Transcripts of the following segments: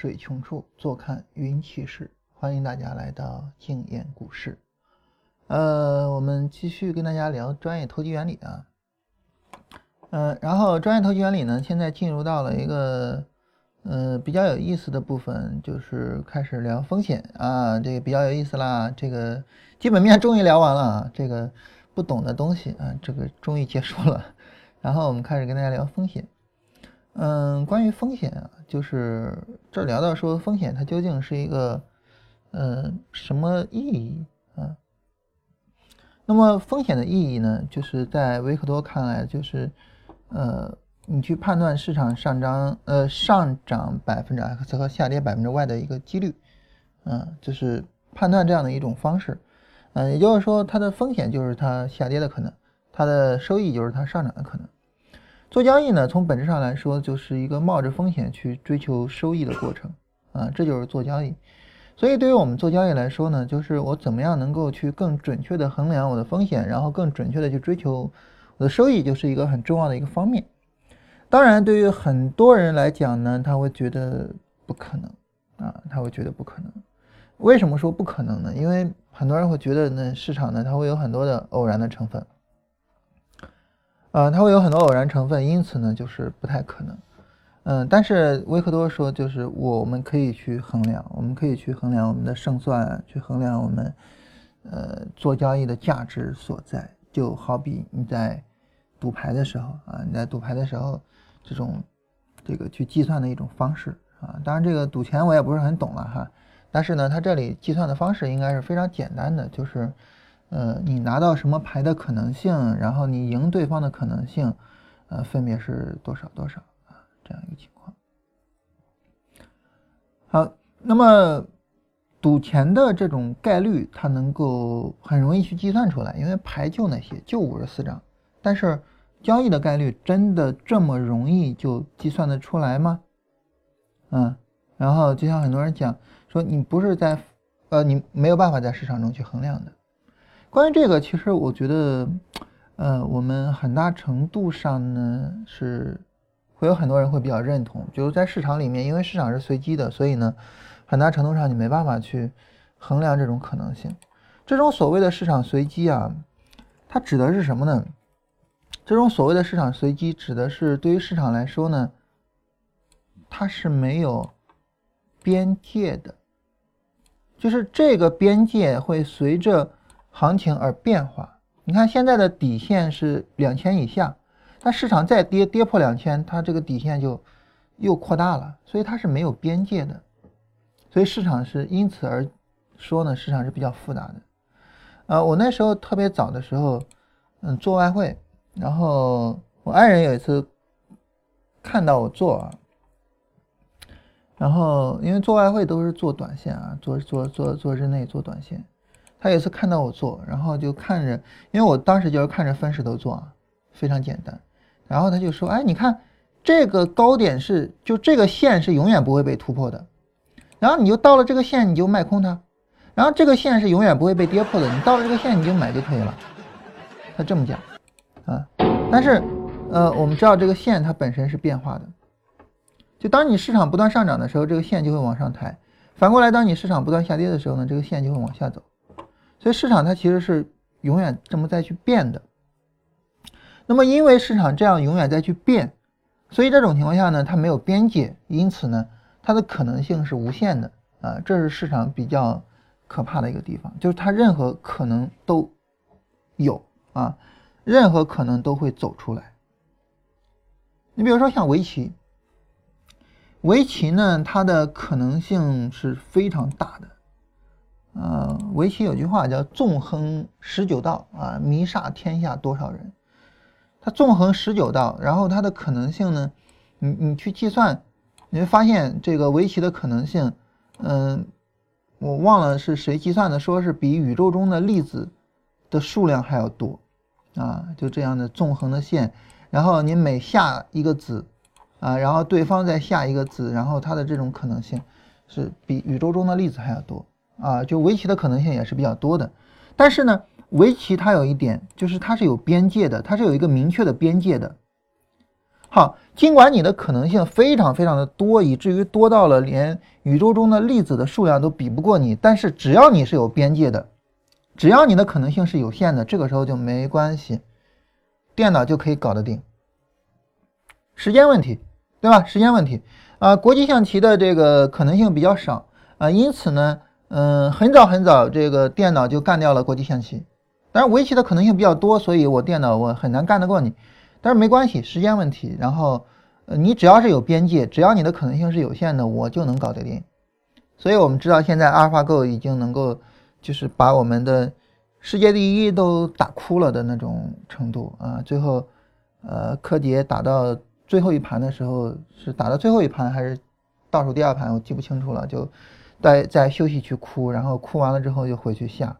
水穷处，坐看云起时。欢迎大家来到静言股市。呃，我们继续跟大家聊专业投机原理啊。嗯，然后专业投机原理呢，现在进入到了一个呃比较有意思的部分，就是开始聊风险啊。这个比较有意思啦，这个基本面终于聊完了啊，这个不懂的东西啊，这个终于结束了。然后我们开始跟大家聊风险。嗯，关于风险啊，就是这聊到说风险它究竟是一个呃什么意义啊？那么风险的意义呢，就是在维克多看来，就是呃你去判断市场上涨呃上涨百分之 x 和下跌百分之 y 的一个几率，嗯，就是判断这样的一种方式，嗯，也就是说它的风险就是它下跌的可能，它的收益就是它上涨的可能。做交易呢，从本质上来说，就是一个冒着风险去追求收益的过程啊，这就是做交易。所以，对于我们做交易来说呢，就是我怎么样能够去更准确的衡量我的风险，然后更准确的去追求我的收益，就是一个很重要的一个方面。当然，对于很多人来讲呢，他会觉得不可能啊，他会觉得不可能。为什么说不可能呢？因为很多人会觉得呢，市场呢，它会有很多的偶然的成分。呃，它会有很多偶然成分，因此呢，就是不太可能。嗯，但是维克多说，就是我们可以去衡量，我们可以去衡量我们的胜算，去衡量我们呃做交易的价值所在。就好比你在赌牌的时候啊，你在赌牌的时候，这种这个去计算的一种方式啊。当然，这个赌钱我也不是很懂了哈，但是呢，它这里计算的方式应该是非常简单的，就是。呃，你拿到什么牌的可能性，然后你赢对方的可能性，呃，分别是多少多少啊？这样一个情况。好，那么赌钱的这种概率，它能够很容易去计算出来，因为牌就那些，就五十四张。但是交易的概率真的这么容易就计算得出来吗？嗯，然后就像很多人讲说，你不是在，呃，你没有办法在市场中去衡量的。关于这个，其实我觉得，呃，我们很大程度上呢是会有很多人会比较认同，就是在市场里面，因为市场是随机的，所以呢，很大程度上你没办法去衡量这种可能性。这种所谓的市场随机啊，它指的是什么呢？这种所谓的市场随机指的是对于市场来说呢，它是没有边界的，就是这个边界会随着。行情而变化，你看现在的底线是两千以下，那市场再跌跌破两千，它这个底线就又扩大了，所以它是没有边界的，所以市场是因此而说呢，市场是比较复杂的。呃，我那时候特别早的时候，嗯，做外汇，然后我爱人有一次看到我做啊，然后因为做外汇都是做短线啊，做做做做日内做短线。他有一次看到我做，然后就看着，因为我当时就是看着分时头做啊，非常简单。然后他就说：“哎，你看这个高点是，就这个线是永远不会被突破的。然后你就到了这个线，你就卖空它。然后这个线是永远不会被跌破的，你到了这个线你就买就可以了。”他这么讲啊。但是，呃，我们知道这个线它本身是变化的，就当你市场不断上涨的时候，这个线就会往上抬；反过来，当你市场不断下跌的时候呢，这个线就会往下走。所以市场它其实是永远这么在去变的。那么因为市场这样永远在去变，所以这种情况下呢，它没有边界，因此呢，它的可能性是无限的啊，这是市场比较可怕的一个地方，就是它任何可能都有啊，任何可能都会走出来。你比如说像围棋，围棋呢，它的可能性是非常大的。呃，围棋有句话叫“纵横十九道”啊，迷煞天下多少人。它纵横十九道，然后它的可能性呢，你你去计算，你会发现这个围棋的可能性，嗯，我忘了是谁计算的，说是比宇宙中的粒子的数量还要多啊，就这样的纵横的线，然后你每下一个子啊，然后对方再下一个子，然后它的这种可能性是比宇宙中的粒子还要多。啊，就围棋的可能性也是比较多的，但是呢，围棋它有一点就是它是有边界的，它是有一个明确的边界的。好，尽管你的可能性非常非常的多，以至于多到了连宇宙中的粒子的数量都比不过你，但是只要你是有边界的，只要你的可能性是有限的，这个时候就没关系，电脑就可以搞得定。时间问题，对吧？时间问题啊，国际象棋的这个可能性比较少啊，因此呢，嗯，很早很早这个电脑就干掉了国际象棋。当然围棋的可能性比较多，所以我电脑我很难干得过你。但是没关系，时间问题。然后，呃，你只要是有边界，只要你的可能性是有限的，我就能搞得定。所以我们知道，现在阿尔法狗已经能够，就是把我们的世界第一都打哭了的那种程度啊。最后，呃，柯洁打到最后一盘的时候，是打到最后一盘还是倒数第二盘，我记不清楚了。就在在休息区哭，然后哭完了之后又回去下。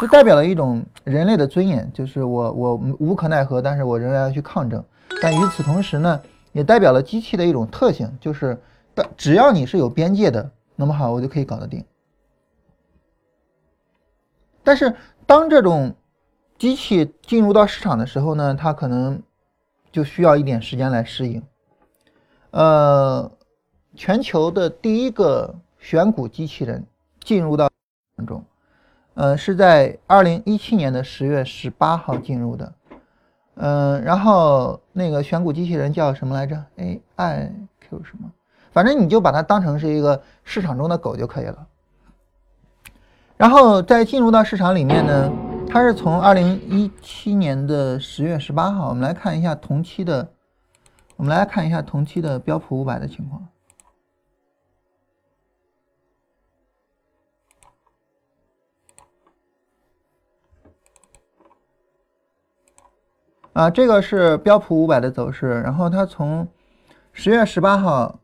就代表了一种人类的尊严，就是我我无可奈何，但是我仍然要去抗争。但与此同时呢，也代表了机器的一种特性，就是但只要你是有边界的，那么好，我就可以搞得定。但是当这种机器进入到市场的时候呢，它可能就需要一点时间来适应。呃，全球的第一个选股机器人进入到当中。呃，是在二零一七年的十月十八号进入的，嗯，然后那个选股机器人叫什么来着？A I Q 什么？反正你就把它当成是一个市场中的狗就可以了。然后在进入到市场里面呢，它是从二零一七年的十月十八号，我们来看一下同期的，我们来看一下同期的标普五百的情况。啊，这个是标普五百的走势，然后它从十月十八号，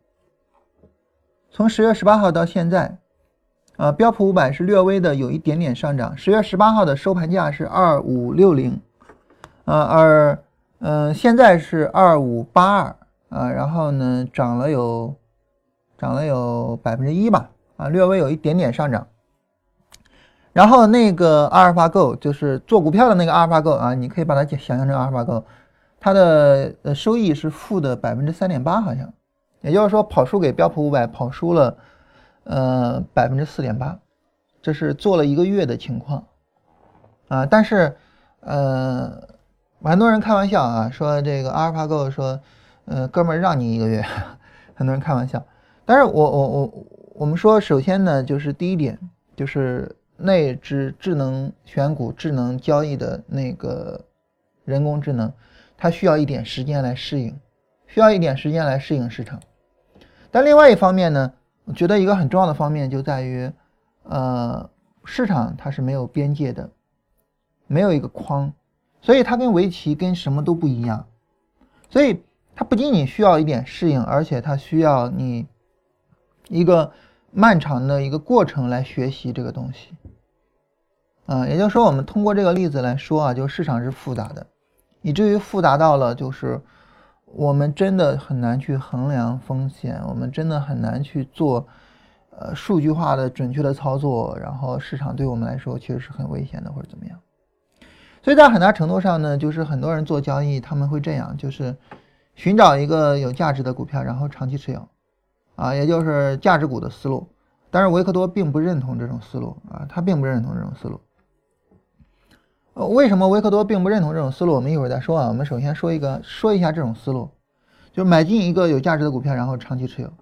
从十月十八号到现在，啊，标普五百是略微的有一点点上涨。十月十八号的收盘价是二五六零，啊，而嗯，现在是二五八二，啊，然后呢，涨了有涨了有百分之一吧，啊，略微有一点点上涨。然后那个阿尔法狗就是做股票的那个阿尔法狗啊，你可以把它想象成阿尔法狗，它的呃收益是负的百分之三点八，好像，也就是说跑输给标普五百，跑输了呃百分之四点八，这是做了一个月的情况啊。但是呃，很多人开玩笑啊，说这个阿尔法狗说，呃哥们儿让你一个月，很多人开玩笑。但是我我我我们说，首先呢，就是第一点就是。那只智能选股、智能交易的那个人工智能，它需要一点时间来适应，需要一点时间来适应市场。但另外一方面呢，我觉得一个很重要的方面就在于，呃，市场它是没有边界的，没有一个框，所以它跟围棋跟什么都不一样。所以它不仅仅需要一点适应，而且它需要你一个。漫长的一个过程来学习这个东西，啊，也就是说，我们通过这个例子来说啊，就市场是复杂的，以至于复杂到了就是我们真的很难去衡量风险，我们真的很难去做呃数据化的准确的操作，然后市场对我们来说其实是很危险的或者怎么样。所以在很大程度上呢，就是很多人做交易他们会这样，就是寻找一个有价值的股票，然后长期持有。啊，也就是价值股的思路，但是维克多并不认同这种思路啊，他并不认同这种思路。呃，为什么维克多并不认同这种思路？我们一会儿再说啊。我们首先说一个，说一下这种思路，就是买进一个有价值的股票，然后长期持有。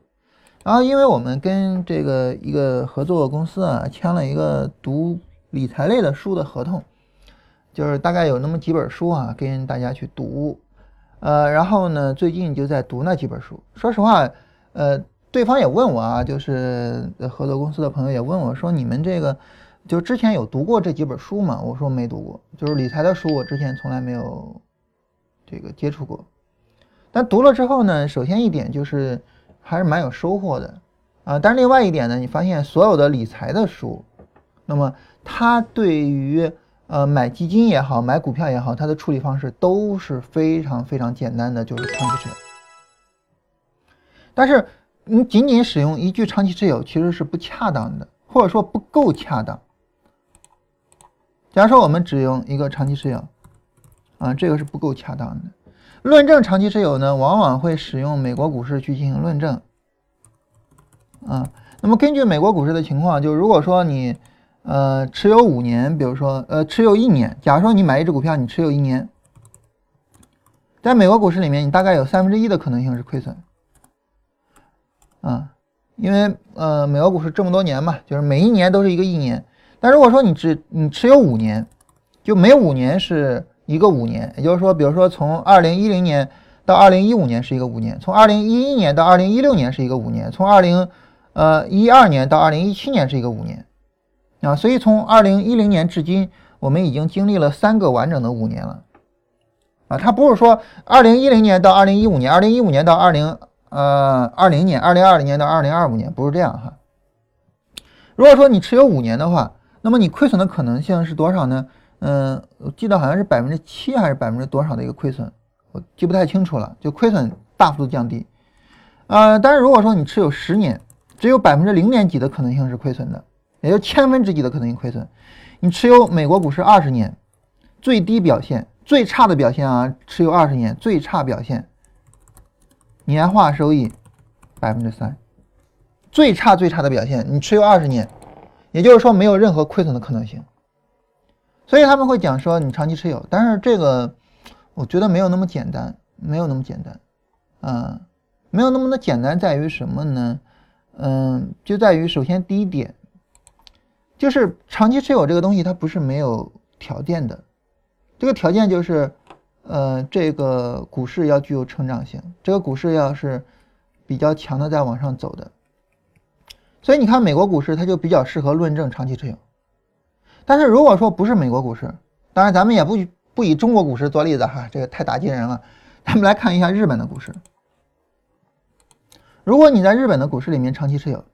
然后，因为我们跟这个一个合作公司啊签了一个读理财类的书的合同，就是大概有那么几本书啊，跟大家去读。呃，然后呢，最近就在读那几本书。说实话，呃。对方也问我啊，就是合作公司的朋友也问我说：“你们这个就之前有读过这几本书吗？”我说没读过，就是理财的书，我之前从来没有这个接触过。但读了之后呢，首先一点就是还是蛮有收获的啊。但是另外一点呢，你发现所有的理财的书，那么它对于呃买基金也好，买股票也好，它的处理方式都是非常非常简单的，就是长期持有。但是。你仅仅使用一句长期持有其实是不恰当的，或者说不够恰当。假如说我们只用一个长期持有，啊，这个是不够恰当的。论证长期持有呢，往往会使用美国股市去进行论证。啊，那么根据美国股市的情况，就如果说你呃持有五年，比如说呃持有一年，假如说你买一只股票，你持有一年，在美国股市里面，你大概有三分之一的可能性是亏损。啊，因为呃美国股市这么多年嘛，就是每一年都是一个一年。但如果说你只你持有五年，就每五年是。一个五年，也就是说，比如说从二零一零年到二零一五年是一个五年，从二零一一年到二零一六年是一个五年，从二零呃一二年到二零一七年是一个五年，啊，所以从二零一零年至今，我们已经经历了三个完整的五年了，啊，它不是说二零一零年到二零一五年，二零一五年到二零呃二零年，二零二零年到二零二五年，不是这样哈。如果说你持有五年的话，那么你亏损的可能性是多少呢？嗯，我记得好像是百分之七还是百分之多少的一个亏损，我记不太清楚了。就亏损大幅度降低，呃，但是如果说你持有十年，只有百分之零点几的可能性是亏损的，也就千分之几的可能性亏损。你持有美国股市二十年，最低表现、最差的表现啊，持有二十年最差表现，年化收益百分之三，最差最差的表现，你持有二十年，也就是说没有任何亏损的可能性。所以他们会讲说你长期持有，但是这个我觉得没有那么简单，没有那么简单，啊，没有那么的简单在于什么呢？嗯，就在于首先第一点，就是长期持有这个东西它不是没有条件的，这个条件就是，呃，这个股市要具有成长性，这个股市要是比较强的在往上走的，所以你看美国股市它就比较适合论证长期持有。但是如果说不是美国股市，当然咱们也不不以中国股市做例子哈，这个太打击人了。咱们来看一下日本的股市。如果你在日本的股市里面长期持有，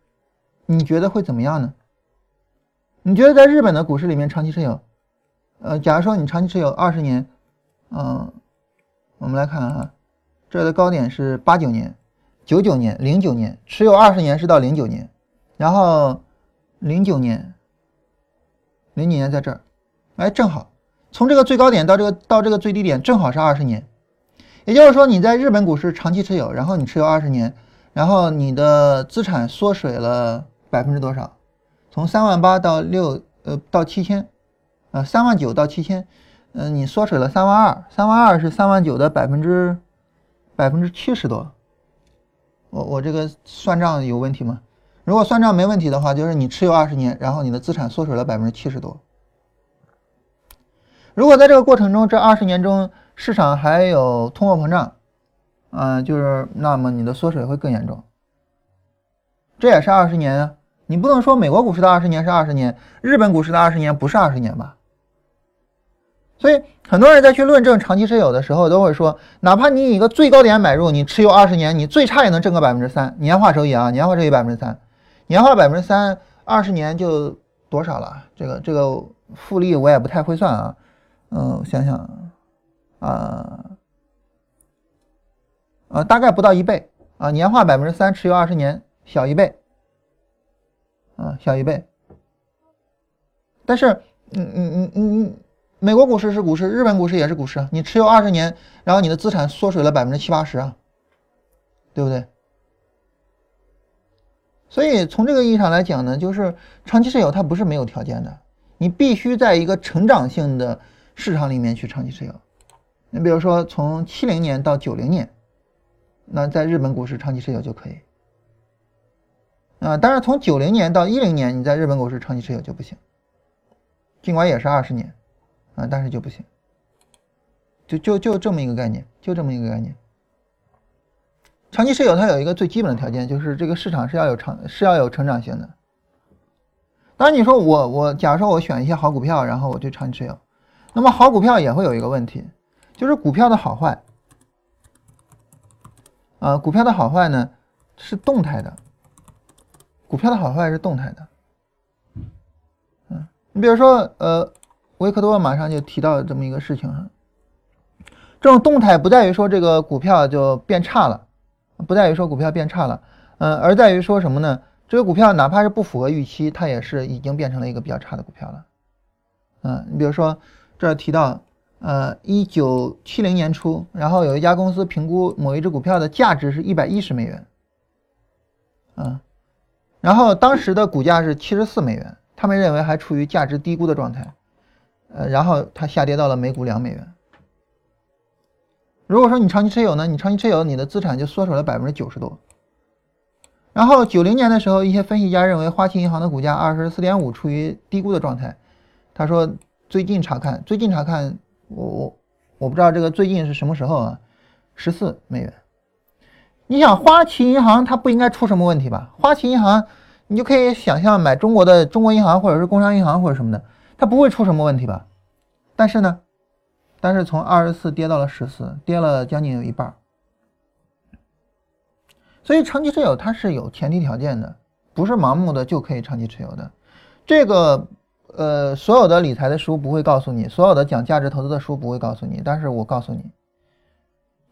你觉得会怎么样呢？你觉得在日本的股市里面长期持有，呃，假如说你长期持有二十年，嗯，我们来看哈，这的高点是八九年、九九年、零九年，持有二十年是到零九年，然后零九年。零几年在这儿，哎，正好从这个最高点到这个到这个最低点，正好是二十年。也就是说，你在日本股市长期持有，然后你持有二十年，然后你的资产缩水了百分之多少？从三万八到六呃到七千，呃三万九到七千，嗯，你缩水了三万二，三万二是三万九的百分之百分之七十多。我我这个算账有问题吗？如果算账没问题的话，就是你持有二十年，然后你的资产缩水了百分之七十多。如果在这个过程中，这二十年中市场还有通货膨胀，嗯，就是那么你的缩水会更严重。这也是二十年啊，你不能说美国股市的二十年是二十年，日本股市的二十年不是二十年吧？所以很多人在去论证长期持有的时候，都会说，哪怕你以一个最高点买入，你持有二十年，你最差也能挣个百分之三年化收益啊，年化收益百分之三。年化百分之三，二十年就多少了？这个这个复利我也不太会算啊。嗯，我想想啊啊，大概不到一倍啊。年化百分之三，持有二十年，小一倍啊，小一倍。但是，嗯嗯嗯嗯嗯，美国股市是股市，日本股市也是股市，你持有二十年，然后你的资产缩水了百分之七八十啊，对不对？所以从这个意义上来讲呢，就是长期持有它不是没有条件的，你必须在一个成长性的市场里面去长期持有。你比如说从七零年到九零年，那在日本股市长期持有就可以。啊，当然从九零年到一零年，你在日本股市长期持有就不行，尽管也是二十年，啊，但是就不行。就就就这么一个概念，就这么一个概念。长期持有它有一个最基本的条件，就是这个市场是要有长是要有成长性的。当然你说我我假如说我选一些好股票，然后我就长期持有，那么好股票也会有一个问题，就是股票的好坏，啊，股票的好坏呢是动态的，股票的好坏是动态的。嗯，你比如说呃，维克多马上就提到这么一个事情哈，这种动态不在于说这个股票就变差了。不在于说股票变差了，嗯，而在于说什么呢？这个股票哪怕是不符合预期，它也是已经变成了一个比较差的股票了，嗯，你比如说这提到，呃，一九七零年初，然后有一家公司评估某一只股票的价值是一百一十美元，嗯，然后当时的股价是七十四美元，他们认为还处于价值低估的状态，呃，然后它下跌到了每股两美元。如果说你长期持有呢，你长期持有，你的资产就缩水了百分之九十多。然后九零年的时候，一些分析家认为花旗银行的股价二十四点五处于低估的状态，他说最近查看，最近查看。我我我不知道这个最近是什么时候啊？十四美元。你想花旗银行它不应该出什么问题吧？花旗银行你就可以想象买中国的中国银行或者是工商银行或者什么的，它不会出什么问题吧？但是呢，但是从二十四跌到了十四，跌了将近有一半。所以长期持有它是有前提条件的，不是盲目的就可以长期持有的。这个。呃，所有的理财的书不会告诉你，所有的讲价值投资的书不会告诉你，但是我告诉你，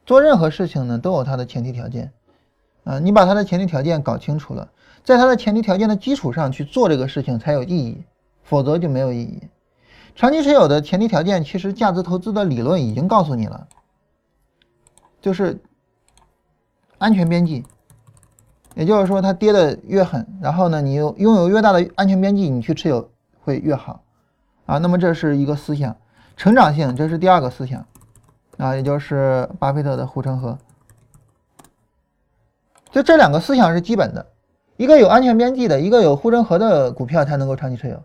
做任何事情呢都有它的前提条件，啊，你把它的前提条件搞清楚了，在它的前提条件的基础上去做这个事情才有意义，否则就没有意义。长期持有的前提条件，其实价值投资的理论已经告诉你了，就是安全边际，也就是说它跌的越狠，然后呢，你有拥有越大的安全边际，你去持有。会越好，啊，那么这是一个思想，成长性，这是第二个思想，啊，也就是巴菲特的护城河。就这两个思想是基本的，一个有安全边际的，一个有护城河的股票才能够长期持有。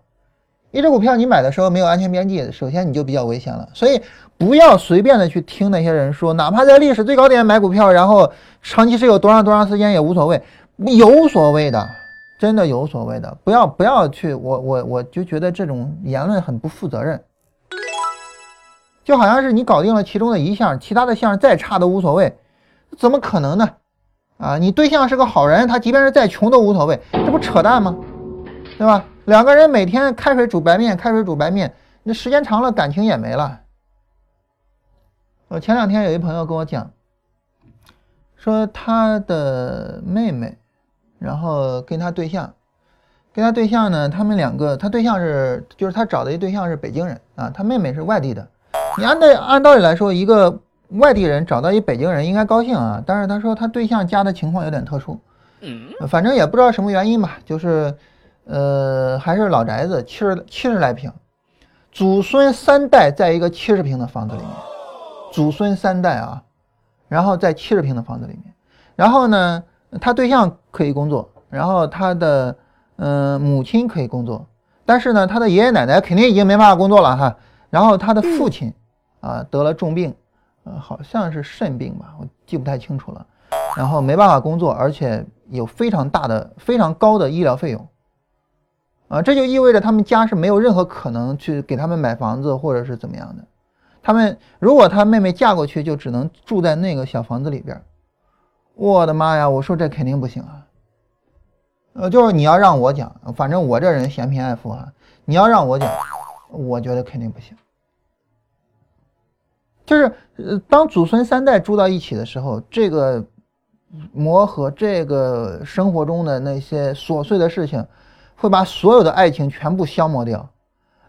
一只股票你买的时候没有安全边际，首先你就比较危险了。所以不要随便的去听那些人说，哪怕在历史最高点买股票，然后长期持有多长多长时间也无所谓，有所谓的。真的有所谓的，不要不要去，我我我就觉得这种言论很不负责任，就好像是你搞定了其中的一项，其他的项再差都无所谓，怎么可能呢？啊，你对象是个好人，他即便是再穷都无所谓，这不扯淡吗？对吧？两个人每天开水煮白面，开水煮白面，那时间长了感情也没了。我前两天有一朋友跟我讲，说他的妹妹。然后跟他对象，跟他对象呢，他们两个，他对象是，就是他找的一对象是北京人啊，他妹妹是外地的。你按道按道理来说，一个外地人找到一北京人应该高兴啊，但是他说他对象家的情况有点特殊，嗯，反正也不知道什么原因吧，就是，呃，还是老宅子，七十七十来平，祖孙三代在一个七十平的房子里面，祖孙三代啊，然后在七十平的房子里面，然后呢？他对象可以工作，然后他的嗯母亲可以工作，但是呢，他的爷爷奶奶肯定已经没办法工作了哈。然后他的父亲啊得了重病，呃好像是肾病吧，我记不太清楚了。然后没办法工作，而且有非常大的、非常高的医疗费用，啊，这就意味着他们家是没有任何可能去给他们买房子或者是怎么样的。他们如果他妹妹嫁过去，就只能住在那个小房子里边。我的妈呀！我说这肯定不行啊。呃，就是你要让我讲，反正我这人嫌贫爱富啊。你要让我讲，我觉得肯定不行。就是呃，当祖孙三代住到一起的时候，这个磨合，这个生活中的那些琐碎的事情，会把所有的爱情全部消磨掉。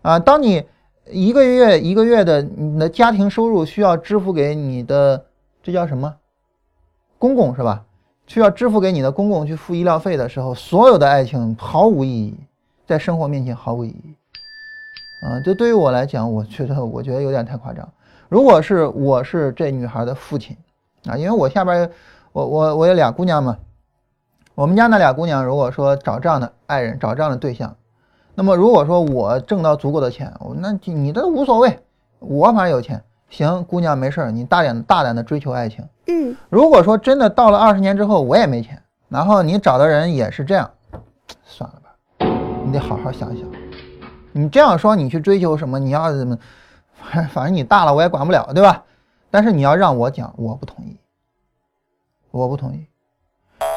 啊，当你一个月一个月的你的家庭收入需要支付给你的，这叫什么？公公是吧？需要支付给你的公公去付医疗费的时候，所有的爱情毫无意义，在生活面前毫无意义。啊，这对于我来讲，我觉得我觉得有点太夸张。如果是我是这女孩的父亲，啊，因为我下边我我我有俩姑娘嘛，我们家那俩姑娘如果说找这样的爱人，找这样的对象，那么如果说我挣到足够的钱，那你这无所谓，我反正有钱。行，姑娘没事儿，你大胆大胆的追求爱情。嗯，如果说真的到了二十年之后我也没钱，然后你找的人也是这样，算了吧，你得好好想想。你这样说你去追求什么？你要怎么？反正你大了我也管不了，对吧？但是你要让我讲，我不同意，我不同意。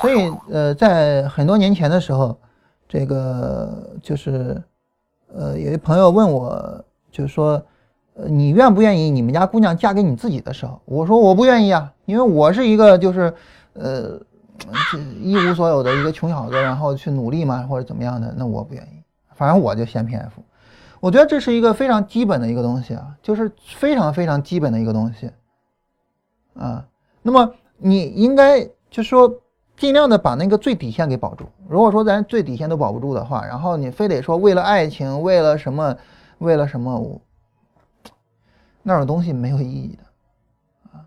所以呃，在很多年前的时候，这个就是呃，有一朋友问我，就是说。呃，你愿不愿意你们家姑娘嫁给你自己的时候，我说我不愿意啊，因为我是一个就是，呃，一无所有的一个穷小子，然后去努力嘛或者怎么样的，那我不愿意。反正我就嫌贫爱富，我觉得这是一个非常基本的一个东西啊，就是非常非常基本的一个东西啊。那么你应该就说尽量的把那个最底线给保住。如果说咱最底线都保不住的话，然后你非得说为了爱情，为了什么，为了什么我，那种东西没有意义的啊。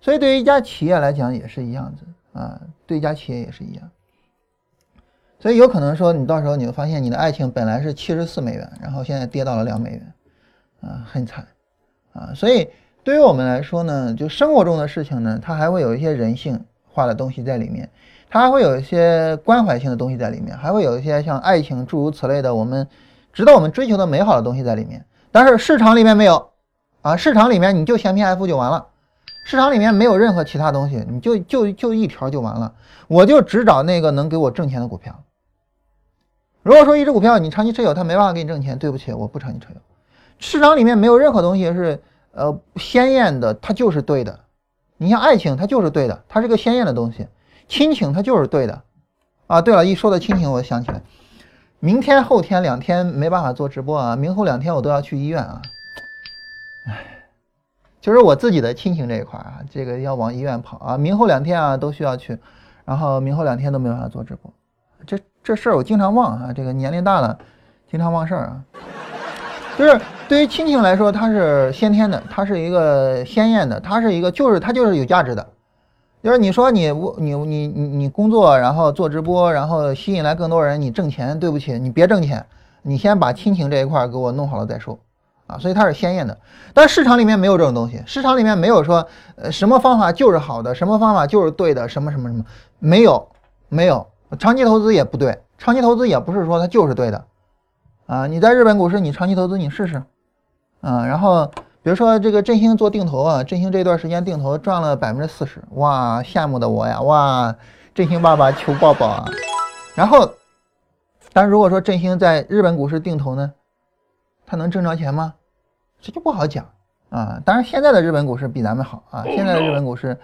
所以对于一家企业来讲也是一样子啊，对一家企业也是一样。所以有可能说，你到时候你会发现，你的爱情本来是七十四美元，然后现在跌到了两美元，啊，很惨，啊，所以对于我们来说呢，就生活中的事情呢，它还会有一些人性化的东西在里面，它还会有一些关怀性的东西在里面，还会有一些像爱情诸如此类的我们值得我们追求的美好的东西在里面。但是市场里面没有，啊，市场里面你就嫌贫爱富就完了，市场里面没有任何其他东西，你就就就一条就完了，我就只找那个能给我挣钱的股票。如果说一只股票你长期持有，它没办法给你挣钱，对不起，我不长期持有。市场里面没有任何东西是呃鲜艳的，它就是对的。你像爱情，它就是对的，它是个鲜艳的东西；亲情，它就是对的。啊，对了，一说到亲情，我想起来，明天后天两天没办法做直播啊，明后两天我都要去医院啊。唉，就是我自己的亲情这一块啊，这个要往医院跑啊，明后两天啊都需要去，然后明后两天都没办法做直播，这。这事儿我经常忘啊，这个年龄大了，经常忘事儿啊。就是对于亲情来说，它是先天的，它是一个鲜艳的，它是一个就是它就是有价值的。就是你说你你你你你工作，然后做直播，然后吸引来更多人，你挣钱，对不起，你别挣钱，你先把亲情这一块给我弄好了再说啊。所以它是鲜艳的，但市场里面没有这种东西，市场里面没有说呃什么方法就是好的，什么方法就是对的，什么什么什么没有没有。长期投资也不对，长期投资也不是说它就是对的，啊，你在日本股市你长期投资你试试，啊，然后比如说这个振兴做定投啊，振兴这段时间定投赚了百分之四十，哇，羡慕的我呀，哇，振兴爸爸求抱抱啊，然后，但如果说振兴在日本股市定投呢，他能挣着钱吗？这就不好讲啊，当然现在的日本股市比咱们好啊，现在的日本股市。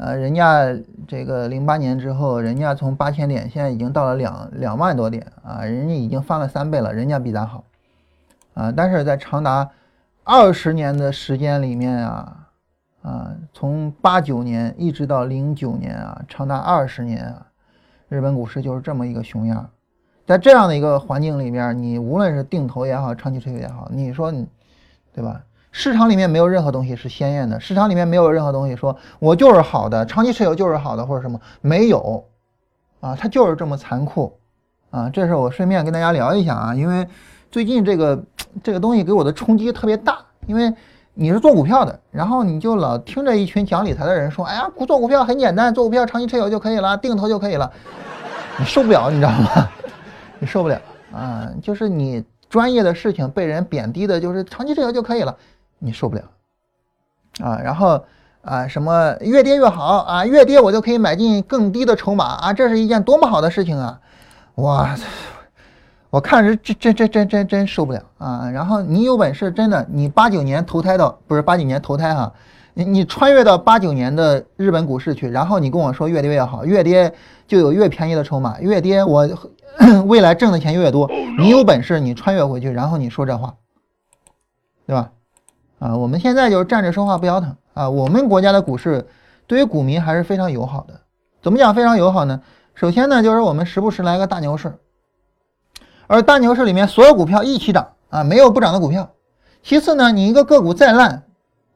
呃，人家这个零八年之后，人家从八千点，现在已经到了两两万多点啊，人家已经翻了三倍了，人家比咱好啊。但是在长达二十年的时间里面啊，啊，从八九年一直到零九年啊，长达二十年啊，日本股市就是这么一个熊样。在这样的一个环境里面，你无论是定投也好，长期持有也好，你说你，对吧？市场里面没有任何东西是鲜艳的，市场里面没有任何东西说我就是好的，长期持有就是好的或者什么没有，啊，它就是这么残酷，啊，这是我顺便跟大家聊一下啊，因为最近这个这个东西给我的冲击特别大，因为你是做股票的，然后你就老听着一群讲理财的人说，哎呀，股做股票很简单，做股票长期持有就可以了，定投就可以了，你受不了，你知道吗？你受不了啊，就是你专业的事情被人贬低的，就是长期持有就可以了。你受不了，啊，然后啊，什么越跌越好啊，越跌我就可以买进更低的筹码啊，这是一件多么好的事情啊！哇，我看着真真真真真真受不了啊！然后你有本事，真的，你八九年投胎到不是八九年投胎哈，你你穿越到八九年的日本股市去，然后你跟我说越跌越好，越跌就有越便宜的筹码，越跌我 未来挣的钱越多，你有本事你穿越回去，然后你说这话，对吧？啊，我们现在就是站着说话不腰疼啊！我们国家的股市对于股民还是非常友好的。怎么讲非常友好呢？首先呢，就是我们时不时来个大牛市，而大牛市里面所有股票一起涨啊，没有不涨的股票。其次呢，你一个个股再烂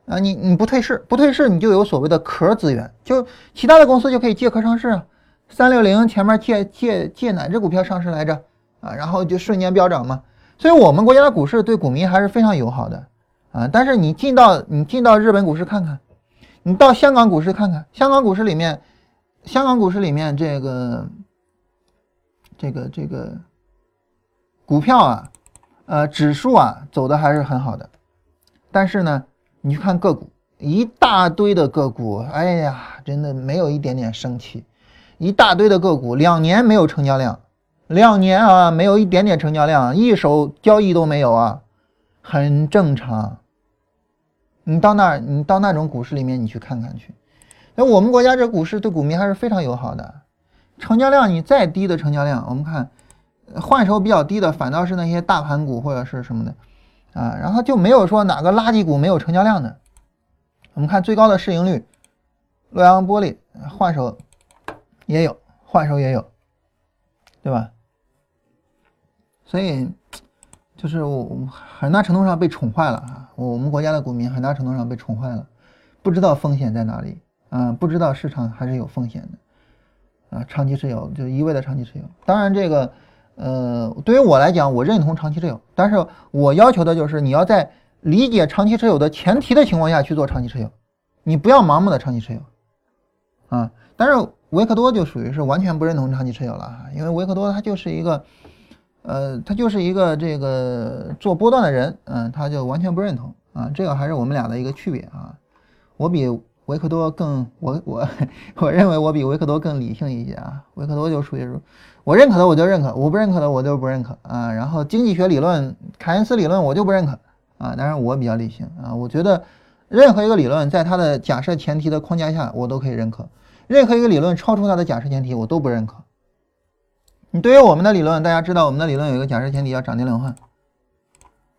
啊，你你不退市，不退市你就有所谓的壳资源，就其他的公司就可以借壳上市啊。三六零前面借借借哪只股票上市来着啊？然后就瞬间飙涨嘛。所以我们国家的股市对股民还是非常友好的。啊！但是你进到你进到日本股市看看，你到香港股市看看，香港股市里面，香港股市里面这个这个这个股票啊，呃，指数啊走的还是很好的。但是呢，你去看个股，一大堆的个股，哎呀，真的没有一点点生气，一大堆的个股，两年没有成交量，两年啊没有一点点成交量，一手交易都没有啊，很正常。你到那儿，你到那种股市里面，你去看看去。那我们国家这股市对股民还是非常友好的，成交量你再低的成交量，我们看换手比较低的，反倒是那些大盘股或者是什么的，啊，然后就没有说哪个垃圾股没有成交量的。我们看最高的市盈率，洛阳玻璃换手也有，换手也有，对吧？所以就是我很大程度上被宠坏了啊！我们国家的股民很大程度上被宠坏了，不知道风险在哪里啊，不知道市场还是有风险的啊，长期持有就一味的长期持有。当然这个。呃，对于我来讲，我认同长期持有，但是我要求的就是你要在理解长期持有的前提的情况下去做长期持有，你不要盲目的长期持有啊。但是维克多就属于是完全不认同长期持有了，因为维克多他就是一个，呃，他就是一个这个做波段的人，嗯，他就完全不认同啊。这个还是我们俩的一个区别啊。我比维克多更，我我我认为我比维克多更理性一些啊。维克多就属于是。我认可的我就认可，我不认可的我就不认可啊。然后经济学理论、凯恩斯理论我就不认可啊。当然我比较理性啊，我觉得任何一个理论在它的假设前提的框架下我都可以认可，任何一个理论超出它的假设前提我都不认可。你对于我们的理论，大家知道我们的理论有一个假设前提叫涨跌轮换，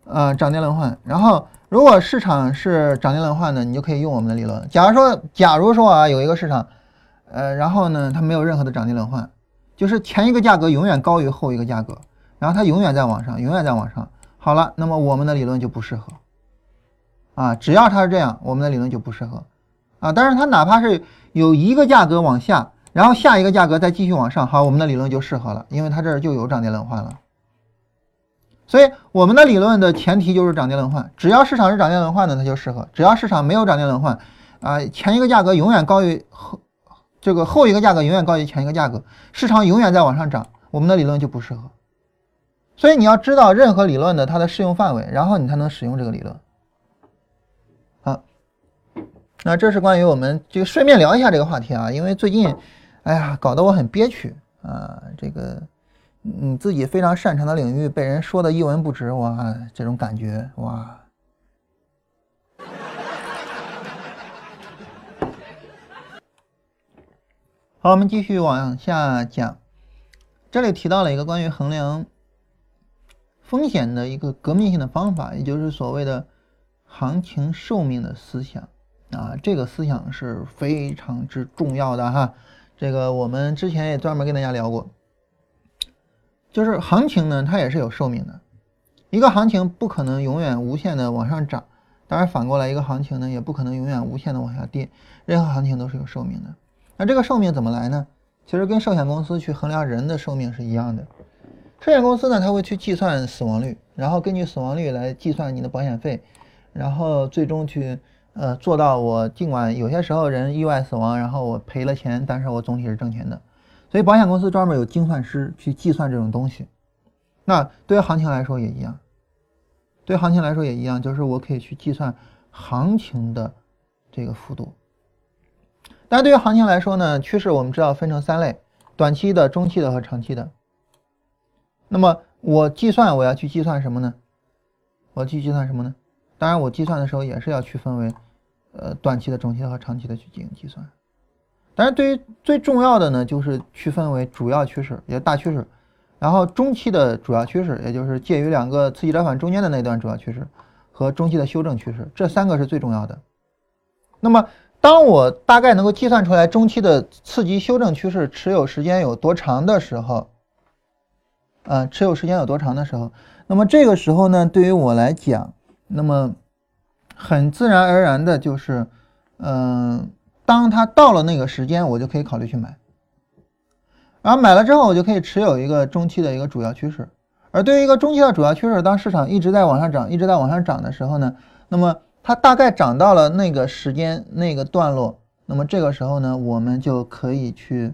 啊，涨跌轮换。然后如果市场是涨跌轮换的，你就可以用我们的理论。假如说，假如说啊有一个市场，呃，然后呢它没有任何的涨跌轮换。就是前一个价格永远高于后一个价格，然后它永远在往上，永远在往上。好了，那么我们的理论就不适合啊。只要它是这样，我们的理论就不适合啊。但是它哪怕是有一个价格往下，然后下一个价格再继续往上，好，我们的理论就适合了，因为它这儿就有涨跌轮换了。所以我们的理论的前提就是涨跌轮换，只要市场是涨跌轮换的，它就适合；只要市场没有涨跌轮换，啊，前一个价格永远高于后。这个后一个价格永远高于前一个价格，市场永远在往上涨，我们的理论就不适合。所以你要知道任何理论的它的适用范围，然后你才能使用这个理论。好，那这是关于我们就顺便聊一下这个话题啊，因为最近，哎呀，搞得我很憋屈啊，这个你自己非常擅长的领域被人说的一文不值，哇，这种感觉，哇。好，我们继续往下讲。这里提到了一个关于衡量风险的一个革命性的方法，也就是所谓的行情寿命的思想啊。这个思想是非常之重要的哈。这个我们之前也专门跟大家聊过，就是行情呢，它也是有寿命的。一个行情不可能永远无限的往上涨，当然反过来，一个行情呢，也不可能永远无限的往下跌。任何行情都是有寿命的。那这个寿命怎么来呢？其实跟寿险公司去衡量人的寿命是一样的。寿险公司呢，它会去计算死亡率，然后根据死亡率来计算你的保险费，然后最终去呃做到我尽管有些时候人意外死亡，然后我赔了钱，但是我总体是挣钱的。所以保险公司专门有精算师去计算这种东西。那对于行情来说也一样，对行情来说也一样，就是我可以去计算行情的这个幅度。但对于行情来说呢，趋势我们知道分成三类：短期的、中期的和长期的。那么我计算我要去计算什么呢？我去计算什么呢？当然，我计算的时候也是要区分为，呃，短期的、中期的和长期的去进行计算。但是对于最重要的呢，就是区分为主要趋势，也大趋势，然后中期的主要趋势，也就是介于两个刺激折返中间的那段主要趋势，和中期的修正趋势，这三个是最重要的。那么。当我大概能够计算出来中期的次级修正趋势持有时间有多长的时候，啊，持有时间有多长的时候，那么这个时候呢，对于我来讲，那么很自然而然的就是，嗯，当它到了那个时间，我就可以考虑去买，然后买了之后，我就可以持有一个中期的一个主要趋势。而对于一个中期的主要趋势，当市场一直在往上涨，一直在往上涨的时候呢，那么。它大概涨到了那个时间那个段落，那么这个时候呢，我们就可以去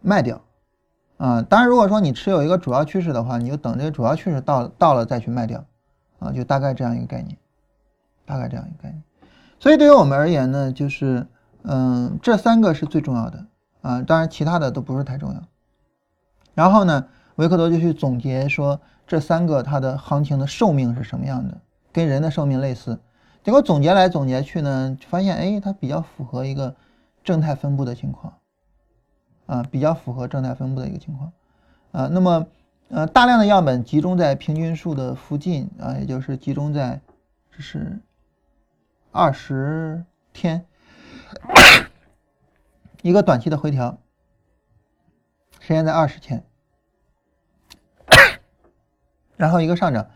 卖掉，啊，当然如果说你持有一个主要趋势的话，你就等这个主要趋势到到了再去卖掉，啊，就大概这样一个概念，大概这样一个概念。所以对于我们而言呢，就是嗯，这三个是最重要的，啊，当然其他的都不是太重要。然后呢，维克多就去总结说这三个它的行情的寿命是什么样的，跟人的寿命类似。结果总结来总结去呢，发现哎，它比较符合一个正态分布的情况，啊，比较符合正态分布的一个情况，啊，那么呃，大量的样本集中在平均数的附近啊，也就是集中在这是二十天一个短期的回调，时间在二十天，然后一个上涨，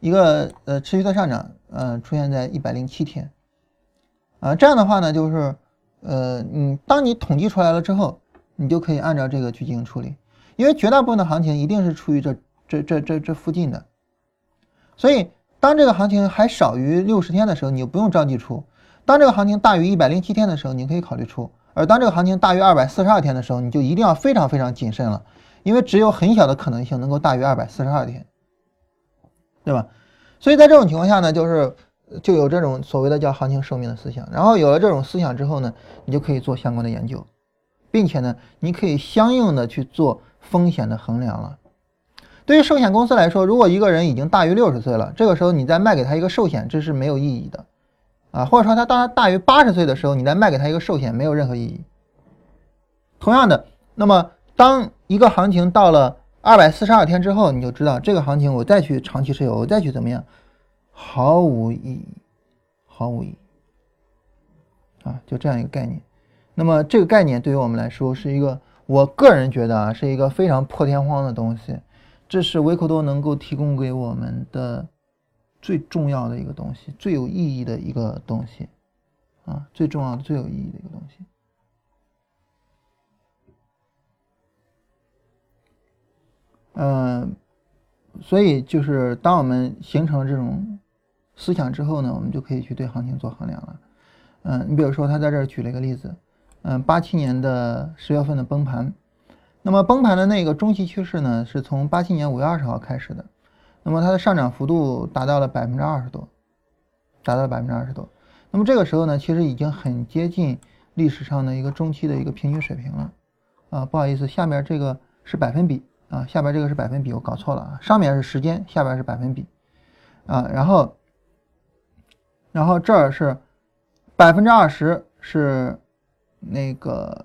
一个呃持续的上涨，呃出现在一百零七天，啊，这样的话呢，就是呃嗯，当你统计出来了之后，你就可以按照这个去进行处理。因为绝大部分的行情一定是处于这这这这这附近的，所以当这个行情还少于六十天的时候，你就不用着急出；当这个行情大于一百零七天的时候，你可以考虑出；而当这个行情大于二百四十二天的时候，你就一定要非常非常谨慎了，因为只有很小的可能性能够大于二百四十二天，对吧？所以在这种情况下呢，就是就有这种所谓的叫行情寿命的思想，然后有了这种思想之后呢，你就可以做相关的研究，并且呢，你可以相应的去做。风险的衡量了。对于寿险公司来说，如果一个人已经大于六十岁了，这个时候你再卖给他一个寿险，这是没有意义的，啊，或者说他当他大于八十岁的时候，你再卖给他一个寿险，没有任何意义。同样的，那么当一个行情到了二百四十二天之后，你就知道这个行情我再去长期持有，我再去怎么样，毫无意义，毫无意义，啊，就这样一个概念。那么这个概念对于我们来说是一个。我个人觉得啊，是一个非常破天荒的东西，这是维克多能够提供给我们的最重要的一个东西，最有意义的一个东西，啊，最重要的、最有意义的一个东西。嗯，所以就是当我们形成了这种思想之后呢，我们就可以去对行情做衡量了。嗯，你比如说他在这儿举了一个例子。嗯，八七年的十月份的崩盘，那么崩盘的那个中期趋势呢，是从八七年五月二十号开始的，那么它的上涨幅度达到了百分之二十多，达到了百分之二十多。那么这个时候呢，其实已经很接近历史上的一个中期的一个平均水平了。啊，不好意思，下面这个是百分比啊，下边这个是百分比，我搞错了啊，上面是时间，下边是百分比啊，然后，然后这儿是百分之二十是。那个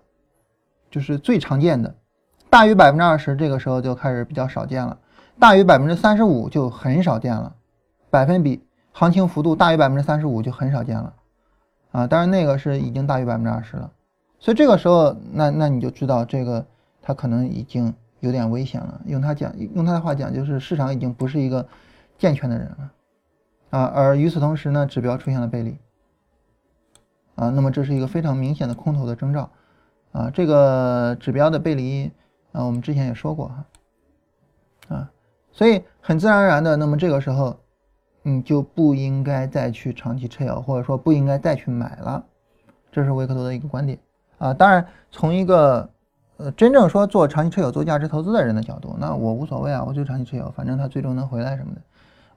就是最常见的，大于百分之二十，这个时候就开始比较少见了；大于百分之三十五就很少见了。百分比行情幅度大于百分之三十五就很少见了，啊，当然那个是已经大于百分之二十了。所以这个时候，那那你就知道这个它可能已经有点危险了。用他讲，用他的话讲，就是市场已经不是一个健全的人了，啊，而与此同时呢，指标出现了背离。啊，那么这是一个非常明显的空头的征兆，啊，这个指标的背离，啊，我们之前也说过哈，啊，所以很自然而然的，那么这个时候，你就不应该再去长期持有，或者说不应该再去买了，这是维克多的一个观点，啊，当然从一个呃真正说做长期持有、做价值投资的人的角度，那我无所谓啊，我就长期持有，反正它最终能回来什么的，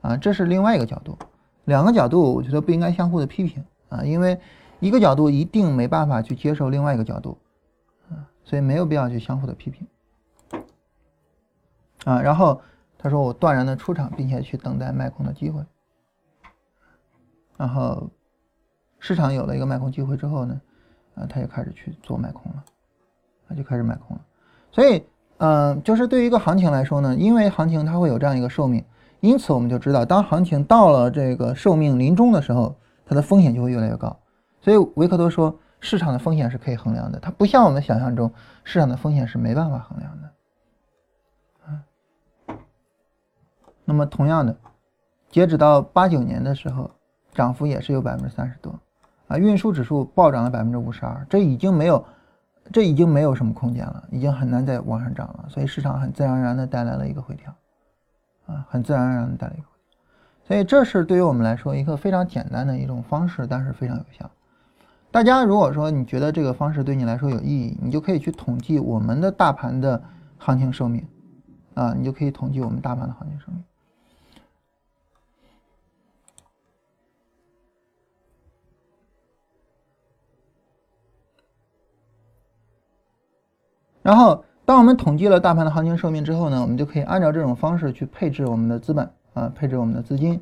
啊，这是另外一个角度，两个角度我觉得不应该相互的批评，啊，因为。一个角度一定没办法去接受另外一个角度，啊，所以没有必要去相互的批评，啊，然后他说我断然的出场，并且去等待卖空的机会，然后市场有了一个卖空机会之后呢，啊，他就开始去做卖空了，他就开始卖空了，所以，嗯，就是对于一个行情来说呢，因为行情它会有这样一个寿命，因此我们就知道，当行情到了这个寿命临终的时候，它的风险就会越来越高。所以维克多说，市场的风险是可以衡量的，它不像我们想象中，市场的风险是没办法衡量的。那么同样的，截止到八九年的时候，涨幅也是有百分之三十多，啊，运输指数暴涨了百分之五十二，这已经没有，这已经没有什么空间了，已经很难再往上涨了，所以市场很自然而然的带来了一个回调，啊，很自然而然的带来一个回，所以这是对于我们来说一个非常简单的一种方式，但是非常有效。大家如果说你觉得这个方式对你来说有意义，你就可以去统计我们的大盘的行情寿命，啊，你就可以统计我们大盘的行情寿命。然后，当我们统计了大盘的行情寿命之后呢，我们就可以按照这种方式去配置我们的资本啊，配置我们的资金。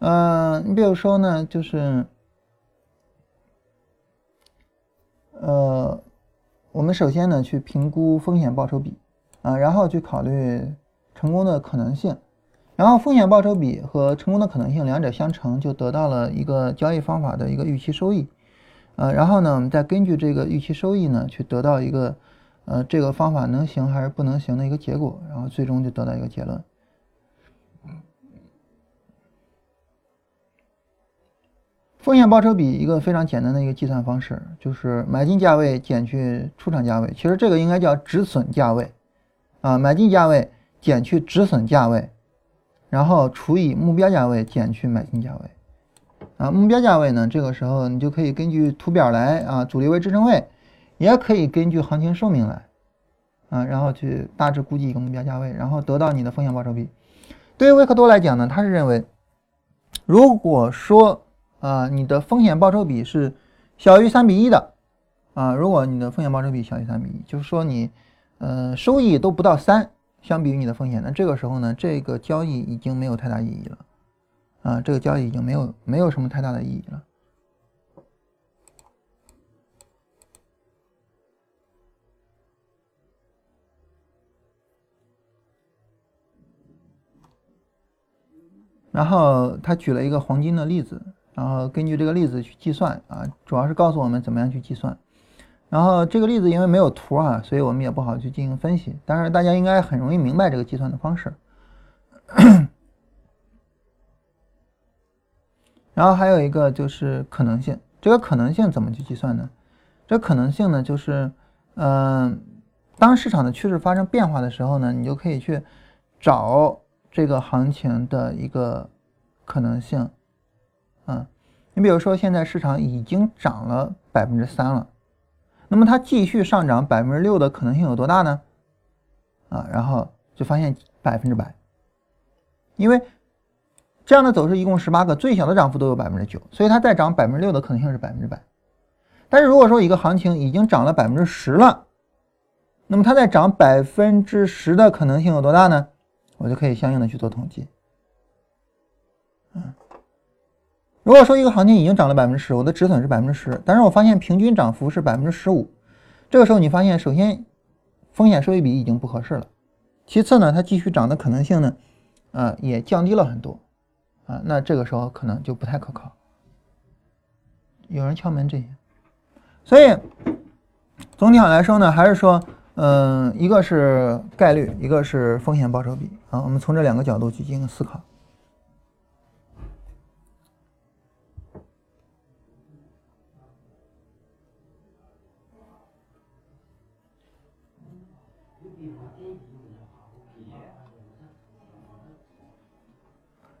嗯，你比如说呢，就是。呃，我们首先呢去评估风险报酬比，啊，然后去考虑成功的可能性，然后风险报酬比和成功的可能性两者相乘，就得到了一个交易方法的一个预期收益。呃，然后呢，我们再根据这个预期收益呢，去得到一个呃这个方法能行还是不能行的一个结果，然后最终就得到一个结论。风险报酬比一个非常简单的一个计算方式，就是买进价位减去出场价位。其实这个应该叫止损价位，啊，买进价位减去止损价位，然后除以目标价位减去买进价位。啊，目标价位呢，这个时候你就可以根据图表来啊，阻力位、支撑位，也可以根据行情寿命来，啊，然后去大致估计一个目标价位，然后得到你的风险报酬比。对于维克多来讲呢，他是认为，如果说啊，你的风险报酬比是小于三比一的，啊，如果你的风险报酬比小于三比一，就是说你，呃，收益都不到三，相比于你的风险，那这个时候呢，这个交易已经没有太大意义了，啊，这个交易已经没有没有什么太大的意义了。然后他举了一个黄金的例子。然后根据这个例子去计算啊，主要是告诉我们怎么样去计算。然后这个例子因为没有图啊，所以我们也不好去进行分析。但是大家应该很容易明白这个计算的方式。然后还有一个就是可能性，这个可能性怎么去计算呢？这可能性呢，就是嗯，当市场的趋势发生变化的时候呢，你就可以去找这个行情的一个可能性。嗯，你比如说，现在市场已经涨了百分之三了，那么它继续上涨百分之六的可能性有多大呢？啊，然后就发现百分之百，因为这样的走势一共十八个，最小的涨幅都有百分之九，所以它再涨百分之六的可能性是百分之百。但是如果说一个行情已经涨了百分之十了，那么它再涨百分之十的可能性有多大呢？我就可以相应的去做统计。嗯。如果说一个行情已经涨了百分之十，我的止损是百分之十，但是我发现平均涨幅是百分之十五，这个时候你发现，首先风险收益比已经不合适了，其次呢，它继续涨的可能性呢，啊，也降低了很多，啊，那这个时候可能就不太可靠。有人敲门这些，所以总体上来说呢，还是说，嗯，一个是概率，一个是风险报酬比，啊，我们从这两个角度去进行思考。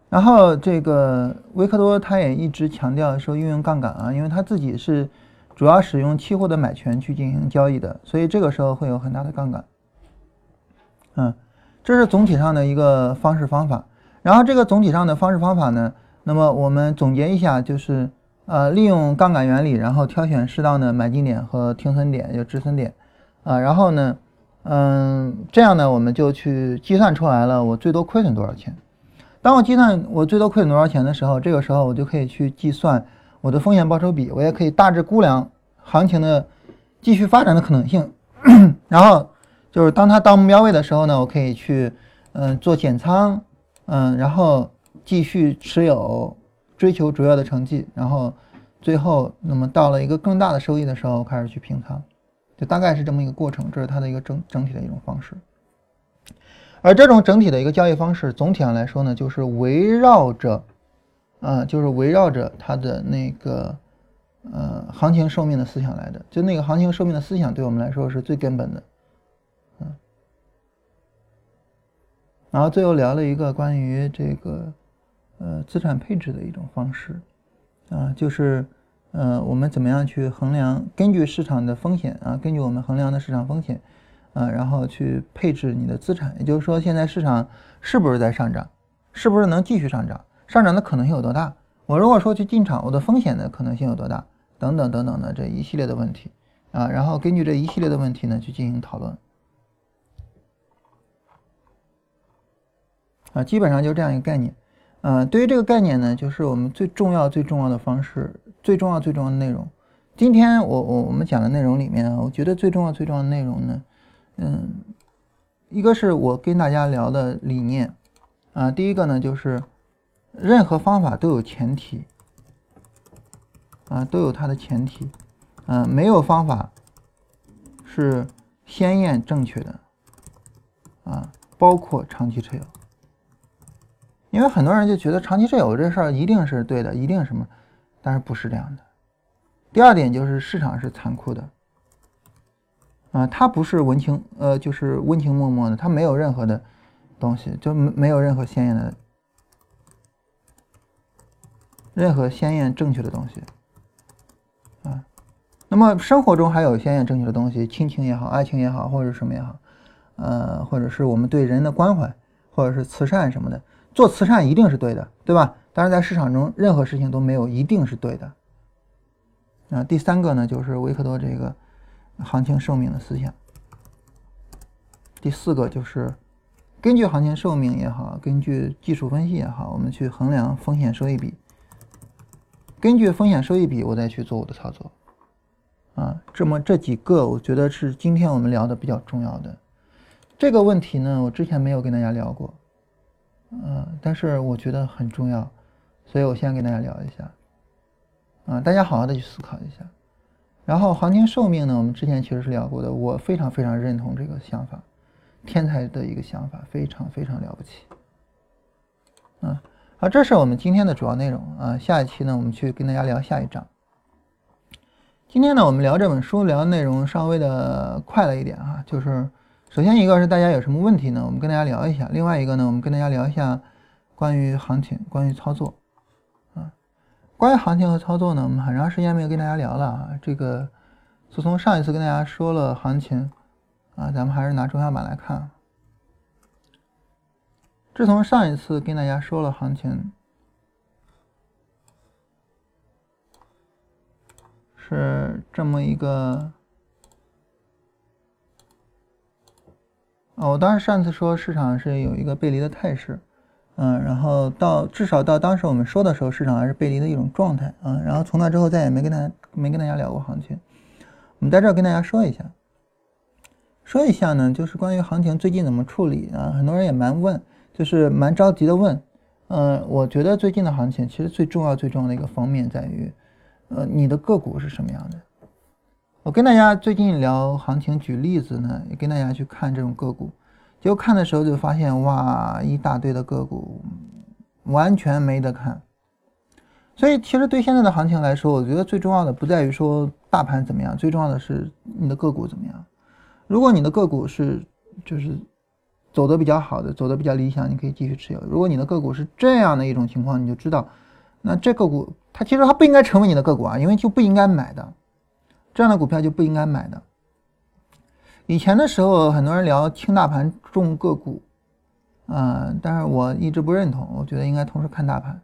然后这个维克多他也一直强调说运用杠杆啊，因为他自己是主要使用期货的买权去进行交易的，所以这个时候会有很大的杠杆。嗯，这是总体上的一个方式方法。然后这个总体上的方式方法呢，那么我们总结一下，就是呃利用杠杆原理，然后挑选适当的买进点和停损点，就止损点啊。然后呢，嗯，这样呢我们就去计算出来了，我最多亏损多少钱。当我计算我最多亏损多少钱的时候，这个时候我就可以去计算我的风险报酬比，我也可以大致估量行情的继续发展的可能性。然后就是当它到目标位的时候呢，我可以去嗯做减仓，嗯，然后继续持有，追求主要的成绩，然后最后那么到了一个更大的收益的时候，开始去平仓，就大概是这么一个过程，这是它的一个整整体的一种方式。而这种整体的一个交易方式，总体上来说呢，就是围绕着，啊，就是围绕着它的那个，呃，行情寿命的思想来的。就那个行情寿命的思想，对我们来说是最根本的，嗯。然后最后聊了一个关于这个，呃，资产配置的一种方式，啊，就是，呃，我们怎么样去衡量，根据市场的风险啊，根据我们衡量的市场风险。啊，然后去配置你的资产，也就是说，现在市场是不是在上涨，是不是能继续上涨，上涨的可能性有多大？我如果说去进场，我的风险的可能性有多大？等等等等的这一系列的问题啊，然后根据这一系列的问题呢，去进行讨论。啊，基本上就这样一个概念。呃，对于这个概念呢，就是我们最重要最重要的方式，最重要最重要的内容。今天我我我们讲的内容里面，我觉得最重要最重要的内容呢。嗯，一个是我跟大家聊的理念啊，第一个呢就是任何方法都有前提啊，都有它的前提，嗯，没有方法是鲜艳正确的啊，包括长期持有，因为很多人就觉得长期持有这事儿一定是对的，一定什么，但是不是这样的。第二点就是市场是残酷的。啊，它不是温情，呃，就是温情脉脉的，它没有任何的东西，就没没有任何鲜艳的、任何鲜艳正确的东西，啊，那么生活中还有鲜艳正确的东西，亲情也好，爱情也好，或者什么也好，呃，或者是我们对人的关怀，或者是慈善什么的，做慈善一定是对的，对吧？但是在市场中，任何事情都没有一定是对的。啊，第三个呢，就是维克多这个。行情寿命的思想。第四个就是根据行情寿命也好，根据技术分析也好，我们去衡量风险收益比。根据风险收益比，我再去做我的操作。啊，这么这几个，我觉得是今天我们聊的比较重要的这个问题呢。我之前没有跟大家聊过，嗯，但是我觉得很重要，所以我先跟大家聊一下。啊，大家好好的去思考一下。然后行情寿命呢？我们之前其实是聊过的，我非常非常认同这个想法，天才的一个想法，非常非常了不起。啊，好，这是我们今天的主要内容啊。下一期呢，我们去跟大家聊下一章。今天呢，我们聊这本书聊的内容稍微的快了一点哈，就是首先一个是大家有什么问题呢？我们跟大家聊一下；另外一个呢，我们跟大家聊一下关于行情、关于操作啊。关于行情和操作呢，我们很长时间没有跟大家聊了啊。这个自从上一次跟大家说了行情啊，咱们还是拿中小板来看。自从上一次跟大家说了行情，是这么一个哦，我当时上次说市场是有一个背离的态势。嗯，然后到至少到当时我们说的时候，市场还是背离的一种状态啊。然后从那之后再也没跟大家没跟大家聊过行情。我们在这儿跟大家说一下，说一下呢，就是关于行情最近怎么处理啊？很多人也蛮问，就是蛮着急的问。嗯，我觉得最近的行情其实最重要最重要的一个方面在于，呃，你的个股是什么样的？我跟大家最近聊行情，举例子呢，也跟大家去看这种个股。结果看的时候就发现，哇，一大堆的个股，完全没得看。所以其实对现在的行情来说，我觉得最重要的不在于说大盘怎么样，最重要的是你的个股怎么样。如果你的个股是就是走的比较好的，走的比较理想，你可以继续持有。如果你的个股是这样的一种情况，你就知道，那这个股它其实它不应该成为你的个股啊，因为就不应该买的，这样的股票就不应该买的。以前的时候，很多人聊轻大盘重个股，嗯，但是我一直不认同，我觉得应该同时看大盘。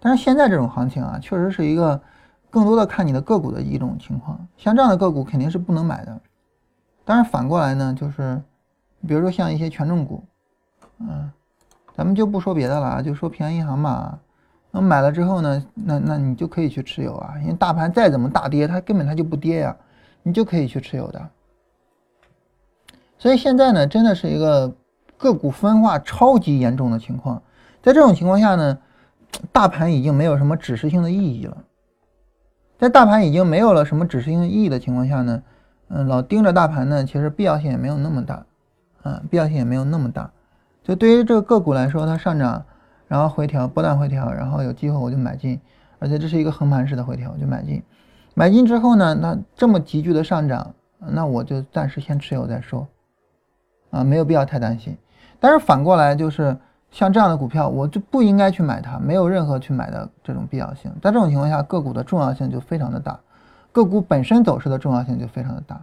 但是现在这种行情啊，确实是一个更多的看你的个股的一种情况。像这样的个股肯定是不能买的。但是反过来呢，就是比如说像一些权重股，嗯，咱们就不说别的了，就说平安银行吧。那买了之后呢，那那你就可以去持有啊，因为大盘再怎么大跌，它根本它就不跌呀，你就可以去持有的。所以现在呢，真的是一个个股分化超级严重的情况。在这种情况下呢，大盘已经没有什么指示性的意义了。在大盘已经没有了什么指示性意义的情况下呢，嗯，老盯着大盘呢，其实必要性也没有那么大，啊，必要性也没有那么大。就对于这个个股来说，它上涨，然后回调，波段回调，然后有机会我就买进，而且这是一个横盘式的回调，我就买进。买进之后呢，那这么急剧的上涨，那我就暂时先持有再说。啊，没有必要太担心，但是反过来就是像这样的股票，我就不应该去买它，没有任何去买的这种必要性。在这种情况下，个股的重要性就非常的大，个股本身走势的重要性就非常的大。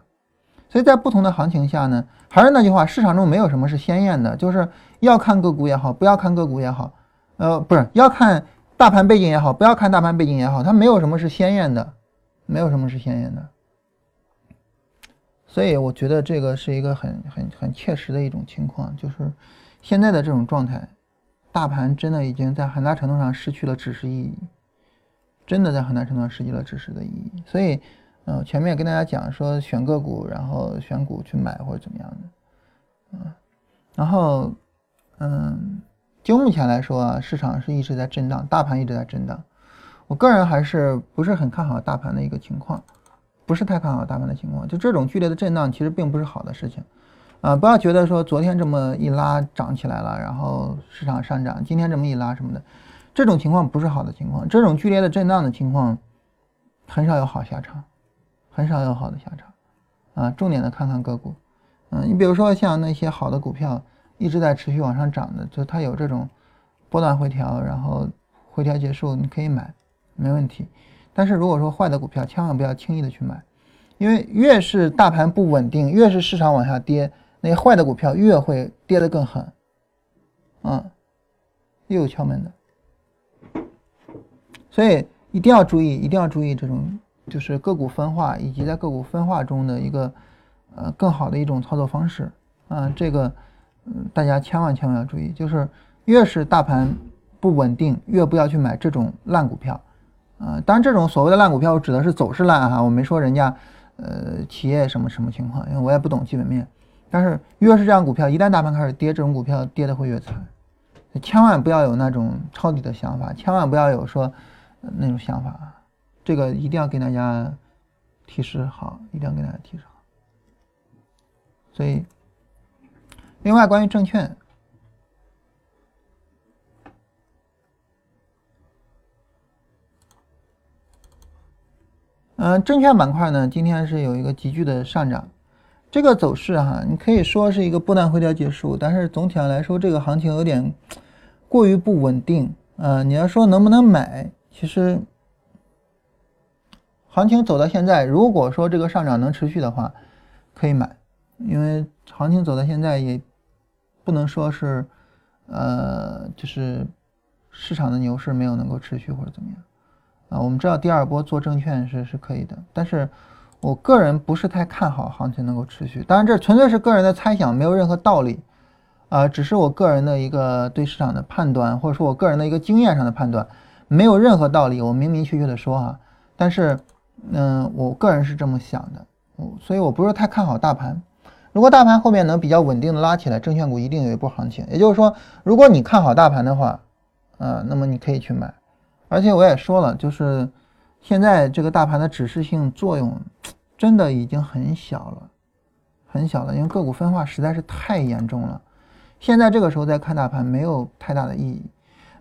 所以在不同的行情下呢，还是那句话，市场中没有什么是鲜艳的，就是要看个股也好，不要看个股也好，呃，不是要看大盘背景也好，不要看大盘背景也好，它没有什么是鲜艳的，没有什么是鲜艳的。所以我觉得这个是一个很很很切实的一种情况，就是现在的这种状态，大盘真的已经在很大程度上失去了指示意义，真的在很大程度上失去了指示的意义。所以，嗯，前面跟大家讲说选个股，然后选股去买或者怎么样的，嗯，然后，嗯，就目前来说啊，市场是一直在震荡，大盘一直在震荡。我个人还是不是很看好大盘的一个情况，不是太看好大盘的情况。就这种剧烈的震荡，其实并不是好的事情。啊，不要觉得说昨天这么一拉涨起来了，然后市场上涨，今天这么一拉什么的，这种情况不是好的情况。这种剧烈的震荡的情况，很少有好下场，很少有好的下场。啊，重点的看看个股。嗯，你比如说像那些好的股票一直在持续往上涨的，就它有这种波段回调，然后回调结束你可以买，没问题。但是如果说坏的股票，千万不要轻易的去买，因为越是大盘不稳定，越是市场往下跌。那些坏的股票越会跌得更狠，啊，又有敲门的，所以一定要注意，一定要注意这种就是个股分化以及在个股分化中的一个呃更好的一种操作方式啊，这个嗯大家千万千万要注意，就是越是大盘不稳定，越不要去买这种烂股票啊。当然，这种所谓的烂股票，我指的是走势烂哈，我没说人家呃企业什么什么情况，因为我也不懂基本面。但是越是这样股票，一旦大盘开始跌，这种股票跌的会越惨。千万不要有那种抄底的想法，千万不要有说那种想法。这个一定要给大家提示好，一定要给大家提示好。所以，另外关于证券，嗯，证券板块呢，今天是有一个急剧的上涨。这个走势哈，你可以说是一个波段回调结束，但是总体上来说，这个行情有点过于不稳定啊。你要说能不能买，其实行情走到现在，如果说这个上涨能持续的话，可以买，因为行情走到现在也不能说是呃，就是市场的牛市没有能够持续或者怎么样啊。我们知道第二波做证券是是可以的，但是。我个人不是太看好行情能够持续，当然这纯粹是个人的猜想，没有任何道理，啊，只是我个人的一个对市场的判断，或者说我个人的一个经验上的判断，没有任何道理，我明明确确的说哈，但是，嗯，我个人是这么想的，所以我不是太看好大盘。如果大盘后面能比较稳定的拉起来，证券股一定有一波行情。也就是说，如果你看好大盘的话，啊，那么你可以去买，而且我也说了，就是现在这个大盘的指示性作用。真的已经很小了，很小了，因为个股分化实在是太严重了。现在这个时候再看大盘没有太大的意义。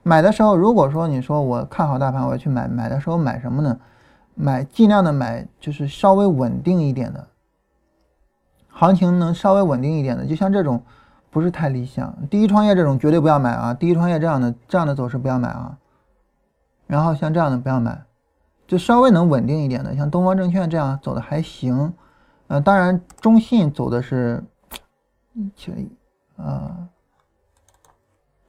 买的时候，如果说你说我看好大盘，我要去买，买的时候买什么呢？买尽量的买就是稍微稳定一点的，行情能稍微稳定一点的，就像这种不是太理想。第一创业这种绝对不要买啊！第一创业这样的这样的走势不要买啊！然后像这样的不要买。就稍微能稳定一点的，像东方证券这样走的还行，呃，当然中信走的是一千亿，啊，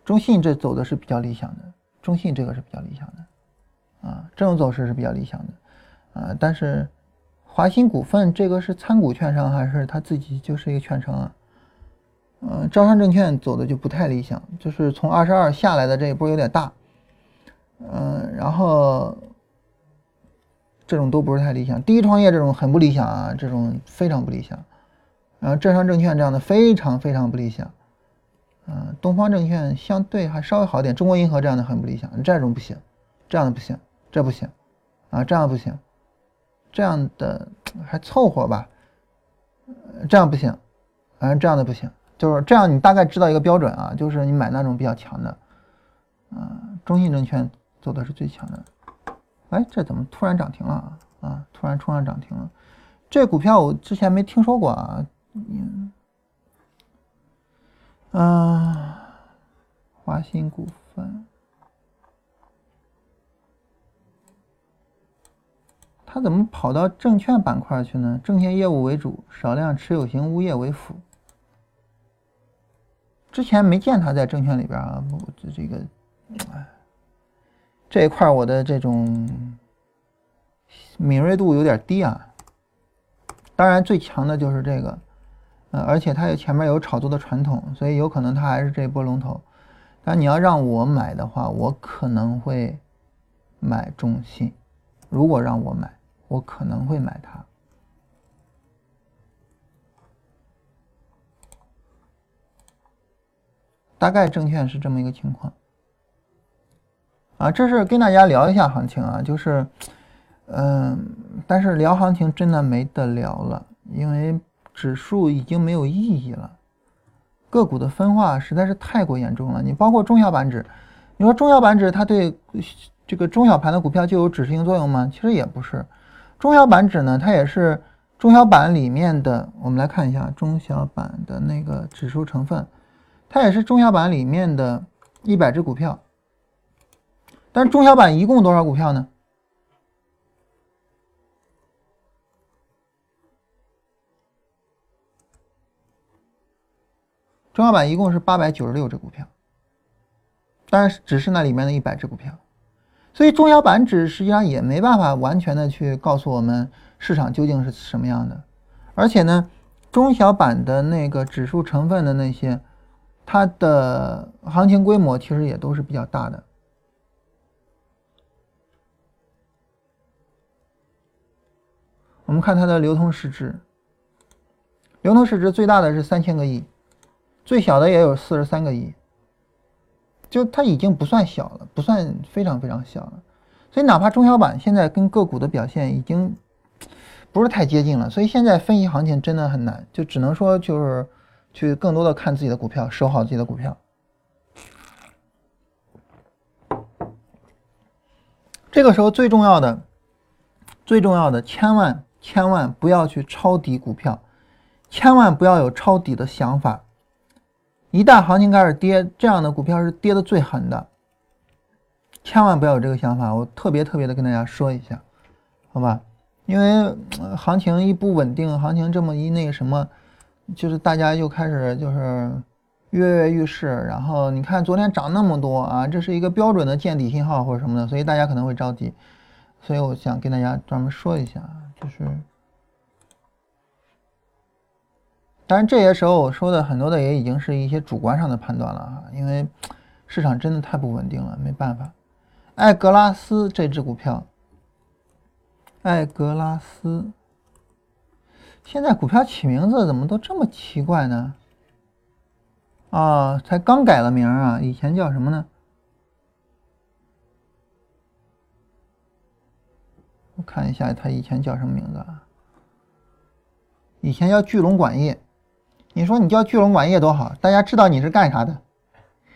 中信这走的是比较理想的，中信这个是比较理想的，啊，这种走势是比较理想的，啊，但是华鑫股份这个是参股券商还是他自己就是一个券商啊？嗯，招商证券走的就不太理想，就是从二十二下来的这一波有点大，嗯，然后。这种都不是太理想，第一创业这种很不理想啊，这种非常不理想。然后浙商证券这样的非常非常不理想，嗯，东方证券相对还稍微好点，中国银河这样的很不理想，这种不行，这样的不行，这不行，啊，这样不行，这样的还凑合吧，这样不行，反正这样的不行，就是这样，你大概知道一个标准啊，就是你买那种比较强的，啊，中信证券走的是最强的。哎，这怎么突然涨停了啊？突然冲上涨停了，这股票我之前没听说过啊。嗯，啊，华鑫股份，它怎么跑到证券板块去呢？证券业务为主，少量持有型物业为辅。之前没见它在证券里边啊，这这个，哎。这一块我的这种敏锐度有点低啊，当然最强的就是这个，呃，而且它有前面有炒作的传统，所以有可能它还是这一波龙头。但你要让我买的话，我可能会买中信。如果让我买，我可能会买它。大概证券是这么一个情况。啊，这是跟大家聊一下行情啊，就是，嗯，但是聊行情真的没得聊了，因为指数已经没有意义了，个股的分化实在是太过严重了。你包括中小板指，你说中小板指它对这个中小盘的股票就有指示性作用吗？其实也不是，中小板指呢，它也是中小板里面的，我们来看一下中小板的那个指数成分，它也是中小板里面的一百只股票。但中小板一共多少股票呢？中小板一共是八百九十六只股票，当然只是那里面的一百只股票，所以中小板指实际上也没办法完全的去告诉我们市场究竟是什么样的。而且呢，中小板的那个指数成分的那些，它的行情规模其实也都是比较大的。我们看它的流通市值，流通市值最大的是三千个亿，最小的也有四十三个亿，就它已经不算小了，不算非常非常小了。所以哪怕中小板现在跟个股的表现已经不是太接近了，所以现在分析行情真的很难，就只能说就是去更多的看自己的股票，守好自己的股票。这个时候最重要的，最重要的，千万。千万不要去抄底股票，千万不要有抄底的想法。一旦行情开始跌，这样的股票是跌的最狠的，千万不要有这个想法。我特别特别的跟大家说一下，好吧？因为行情一不稳定，行情这么一那个什么，就是大家又开始就是跃跃欲试。然后你看昨天涨那么多啊，这是一个标准的见底信号或者什么的，所以大家可能会着急。所以我想跟大家专门说一下。就是，当然这些时候我说的很多的也已经是一些主观上的判断了哈，因为市场真的太不稳定了，没办法。艾格拉斯这只股票，艾格拉斯，现在股票起名字怎么都这么奇怪呢？啊，才刚改了名啊，以前叫什么呢？我看一下，它以前叫什么名字啊？以前叫聚龙管业。你说你叫巨龙管业多好，大家知道你是干啥的。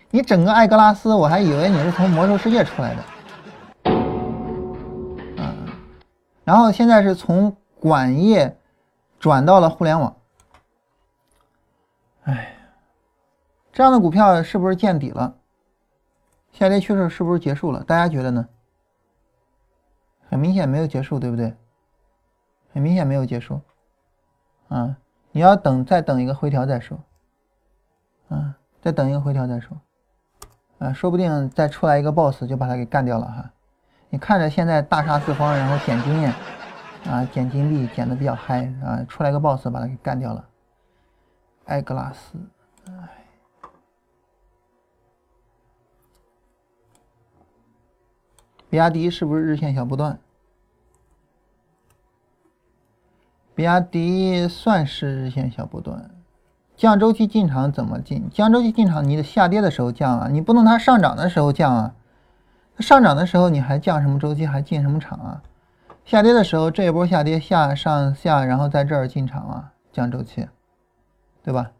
你整个艾格拉斯，我还以为你是从魔兽世界出来的。嗯，然后现在是从管业转到了互联网。哎，这样的股票是不是见底了？下跌趋势是不是结束了？大家觉得呢？很明显没有结束，对不对？很明显没有结束，啊，你要等再等一个回调再说，啊，再等一个回调再说，啊，说不定再出来一个 boss 就把它给干掉了哈。你看着现在大杀四方，然后捡经验，啊，捡金币捡的比较嗨啊，出来个 boss 把它给干掉了。艾格拉斯，哎。比亚迪是不是日线小波段？比亚迪算是日线小波段，降周期进场怎么进？降周期进场，你得下跌的时候降啊，你不能它上涨的时候降啊。它上涨的时候你还降什么周期？还进什么场啊？下跌的时候这一波下跌下上下，然后在这儿进场啊，降周期，对吧？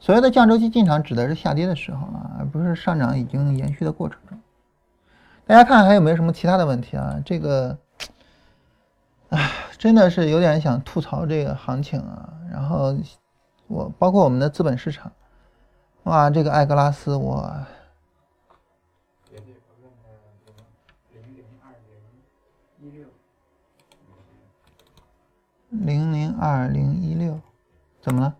所谓的降周期进场指的是下跌的时候啊，而不是上涨已经延续的过程中。大家看还有没有什么其他的问题啊？这个，唉，真的是有点想吐槽这个行情啊。然后我包括我们的资本市场，哇，这个艾格拉斯我，零零二零一六，怎么了？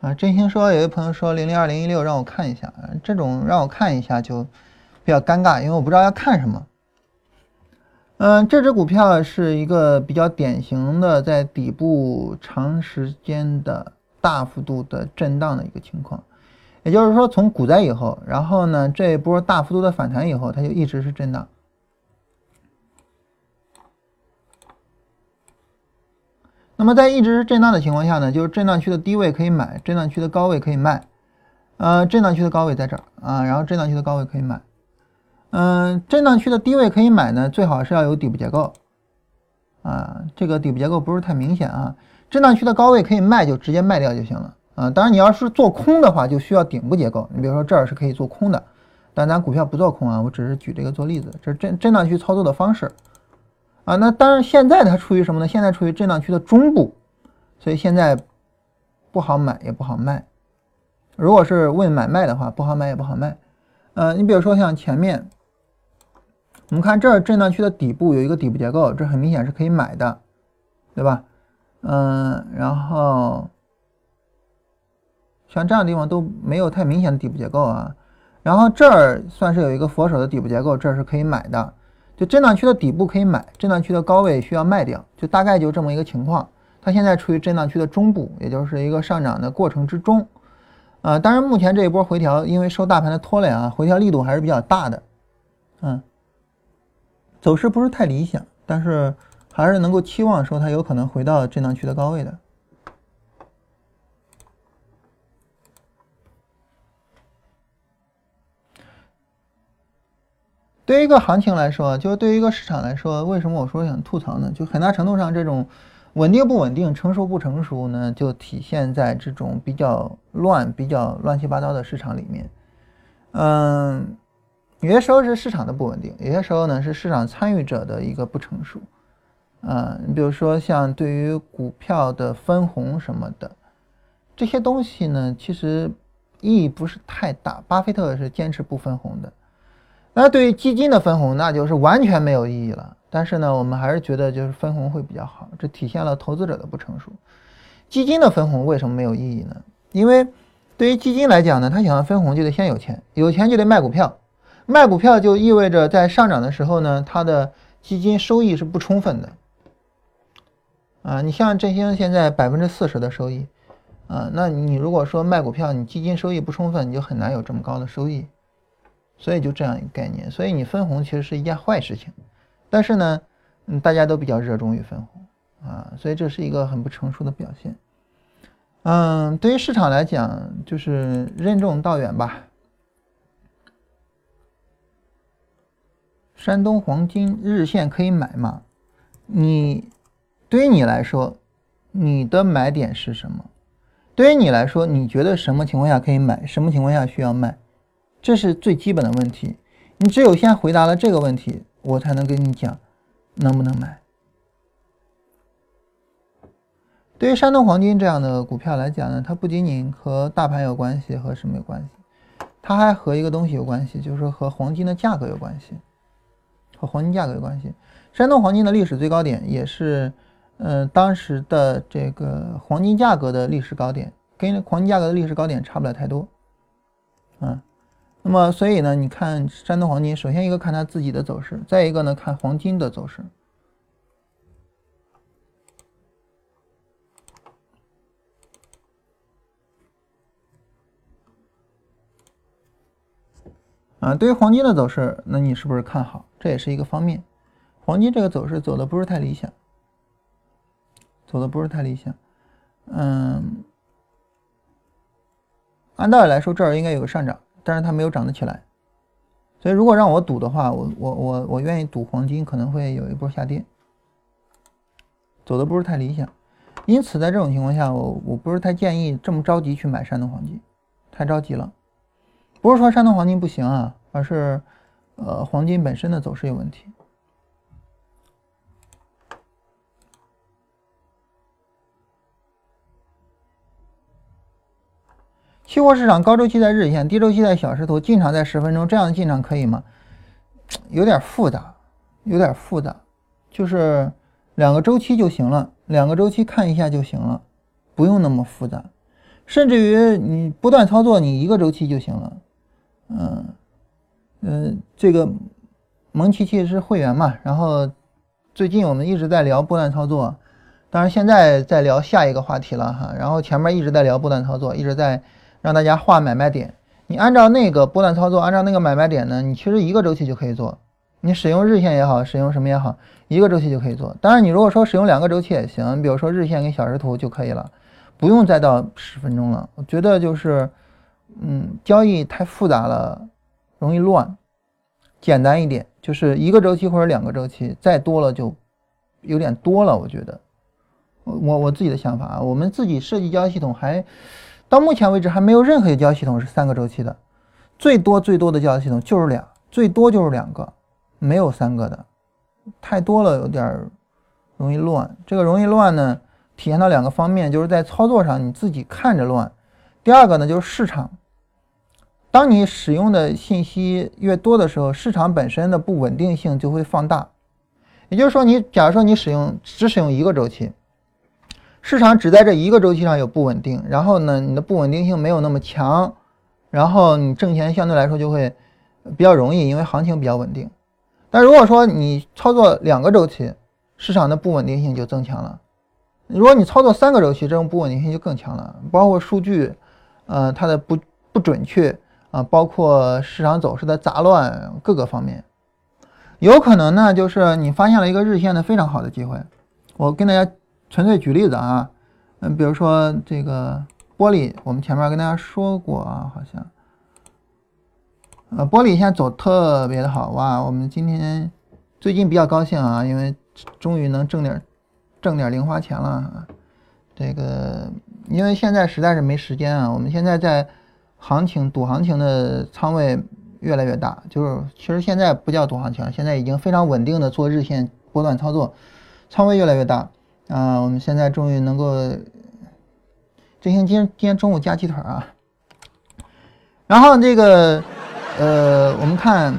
啊，真心说，有一朋友说零零二零一六让我看一下，这种让我看一下就比较尴尬，因为我不知道要看什么。嗯，这只股票是一个比较典型的在底部长时间的大幅度的震荡的一个情况，也就是说从股灾以后，然后呢这一波大幅度的反弹以后，它就一直是震荡。那么在一直是震荡的情况下呢，就是震荡区的低位可以买，震荡区的高位可以卖。呃，震荡区的高位在这儿啊，然后震荡区的高位可以买。嗯，震荡区的低位可以买呢，最好是要有底部结构啊，这个底部结构不是太明显啊。震荡区的高位可以卖，就直接卖掉就行了啊。当然，你要是做空的话，就需要顶部结构。你比如说这儿是可以做空的，但咱股票不做空啊，我只是举这个做例子，这是震震荡区操作的方式。啊，那当然，现在它处于什么呢？现在处于震荡区的中部，所以现在不好买也不好卖。如果是问买卖的话，不好买也不好卖。呃，你比如说像前面，我们看这儿震荡区的底部有一个底部结构，这很明显是可以买的，对吧？嗯，然后像这样的地方都没有太明显的底部结构啊。然后这儿算是有一个佛手的底部结构，这是可以买的。就震荡区的底部可以买，震荡区的高位需要卖掉，就大概就这么一个情况。它现在处于震荡区的中部，也就是一个上涨的过程之中。啊，当然目前这一波回调，因为受大盘的拖累啊，回调力度还是比较大的。嗯，走势不是太理想，但是还是能够期望说它有可能回到震荡区的高位的。对于一个行情来说，就对于一个市场来说，为什么我说想吐槽呢？就很大程度上，这种稳定不稳定、成熟不成熟呢，就体现在这种比较乱、比较乱七八糟的市场里面。嗯，有些时候是市场的不稳定，有些时候呢是市场参与者的一个不成熟。嗯，你比如说像对于股票的分红什么的这些东西呢，其实意义不是太大。巴菲特是坚持不分红的。那对于基金的分红，那就是完全没有意义了。但是呢，我们还是觉得就是分红会比较好，这体现了投资者的不成熟。基金的分红为什么没有意义呢？因为对于基金来讲呢，他想要分红就得先有钱，有钱就得卖股票，卖股票就意味着在上涨的时候呢，它的基金收益是不充分的。啊，你像振兴现在百分之四十的收益，啊，那你如果说卖股票，你基金收益不充分，你就很难有这么高的收益。所以就这样一个概念，所以你分红其实是一件坏事情，但是呢，嗯，大家都比较热衷于分红啊，所以这是一个很不成熟的表现。嗯，对于市场来讲，就是任重道远吧。山东黄金日线可以买吗？你对于你来说，你的买点是什么？对于你来说，你觉得什么情况下可以买，什么情况下需要卖？这是最基本的问题，你只有先回答了这个问题，我才能跟你讲能不能买。对于山东黄金这样的股票来讲呢，它不仅仅和大盘有关系，和什么有关系？它还和一个东西有关系，就是和黄金的价格有关系，和黄金价格有关系。山东黄金的历史最高点也是，呃，当时的这个黄金价格的历史高点，跟黄金价格的历史高点差不了太多，嗯。那么，所以呢，你看山东黄金，首先一个看它自己的走势，再一个呢看黄金的走势。啊，对于黄金的走势，那你是不是看好？这也是一个方面。黄金这个走势走的不是太理想，走的不是太理想。嗯，按道理来说，这儿应该有个上涨。但是它没有涨得起来，所以如果让我赌的话，我我我我愿意赌黄金可能会有一波下跌，走的不是太理想，因此在这种情况下，我我不是太建议这么着急去买山东黄金，太着急了，不是说山东黄金不行啊，而是呃黄金本身的走势有问题。期货市场高周期在日线，低周期在小时图，进场在十分钟，这样的进场可以吗？有点复杂，有点复杂，就是两个周期就行了，两个周期看一下就行了，不用那么复杂，甚至于你不断操作，你一个周期就行了。嗯嗯，这个蒙奇奇是会员嘛，然后最近我们一直在聊波段操作，当然现在在聊下一个话题了哈，然后前面一直在聊波段操作，一直在。让大家画买卖点，你按照那个波段操作，按照那个买卖点呢，你其实一个周期就可以做，你使用日线也好，使用什么也好，一个周期就可以做。当然，你如果说使用两个周期也行，比如说日线跟小时图就可以了，不用再到十分钟了。我觉得就是，嗯，交易太复杂了，容易乱。简单一点，就是一个周期或者两个周期，再多了就有点多了。我觉得，我我自己的想法啊，我们自己设计交易系统还到目前为止还没有任何一个交易系统是三个周期的，最多最多的交易系统就是俩，最多就是两个。没有三个的，太多了，有点容易乱。这个容易乱呢，体现到两个方面，就是在操作上你自己看着乱。第二个呢，就是市场，当你使用的信息越多的时候，市场本身的不稳定性就会放大。也就是说，你假如说你使用只使用一个周期，市场只在这一个周期上有不稳定，然后呢，你的不稳定性没有那么强，然后你挣钱相对来说就会比较容易，因为行情比较稳定。但如果说你操作两个周期，市场的不稳定性就增强了；如果你操作三个周期，这种不稳定性就更强了。包括数据，呃，它的不不准确啊，包括市场走势的杂乱，各个方面，有可能呢，就是你发现了一个日线的非常好的机会。我跟大家纯粹举例子啊，嗯，比如说这个玻璃，我们前面跟大家说过啊，好像。呃，玻璃现在走特别的好哇！我们今天最近比较高兴啊，因为终于能挣点挣点零花钱了啊。这个因为现在实在是没时间啊，我们现在在行情赌行情的仓位越来越大，就是其实现在不叫赌行情，现在已经非常稳定的做日线波段操作，仓位越来越大啊。我们现在终于能够这行今天今天中午加鸡腿啊，然后这个。呃，我们看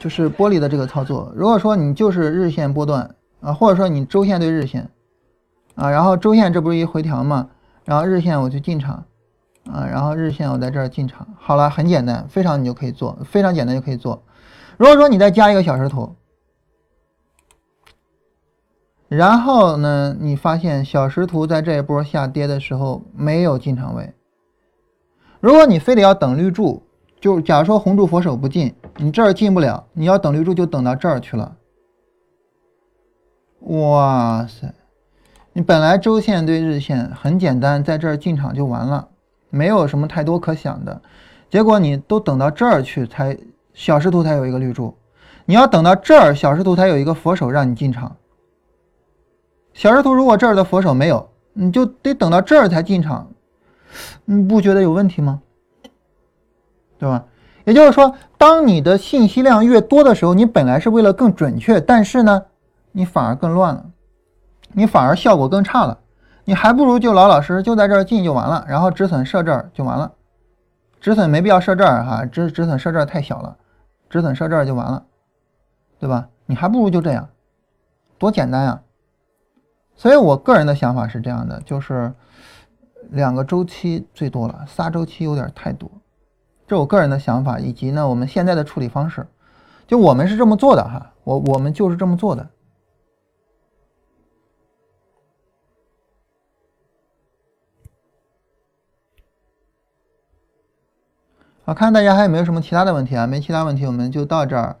就是玻璃的这个操作。如果说你就是日线波段啊，或者说你周线对日线啊，然后周线这不是一回调嘛，然后日线我就进场啊，然后日线我在这儿进场，好了，很简单，非常你就可以做，非常简单就可以做。如果说你再加一个小时图，然后呢，你发现小时图在这一波下跌的时候没有进场位，如果你非得要等绿柱。就假如说红柱佛手不进，你这儿进不了，你要等绿柱就等到这儿去了。哇塞，你本来周线对日线很简单，在这儿进场就完了，没有什么太多可想的。结果你都等到这儿去才小时图才有一个绿柱，你要等到这儿小时图才有一个佛手让你进场。小时图如果这儿的佛手没有，你就得等到这儿才进场，你不觉得有问题吗？对吧？也就是说，当你的信息量越多的时候，你本来是为了更准确，但是呢，你反而更乱了，你反而效果更差了。你还不如就老老实实就在这儿进就完了，然后止损设这儿就完了。止损没必要设这儿哈，止止损设这儿太小了，止损设这儿就完了，对吧？你还不如就这样，多简单呀。所以我个人的想法是这样的，就是两个周期最多了，仨周期有点太多。这我个人的想法，以及呢，我们现在的处理方式，就我们是这么做的哈，我我们就是这么做的。好，看大家还有没有什么其他的问题啊？没其他问题，我们就到这儿。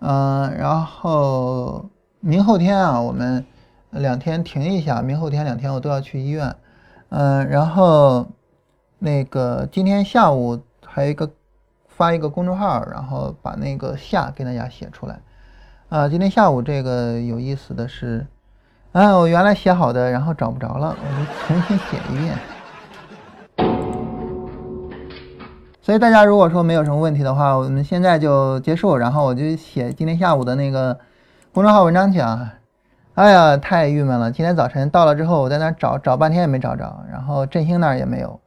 嗯，然后明后天啊，我们两天停一下，明后天两天我都要去医院。嗯，然后那个今天下午。还有一个发一个公众号，然后把那个下给大家写出来。啊，今天下午这个有意思的是，啊，我原来写好的，然后找不着了，我就重新写一遍。所以大家如果说没有什么问题的话，我们现在就结束，然后我就写今天下午的那个公众号文章去啊。哎呀，太郁闷了！今天早晨到了之后，我在那找找半天也没找着，然后振兴那儿也没有。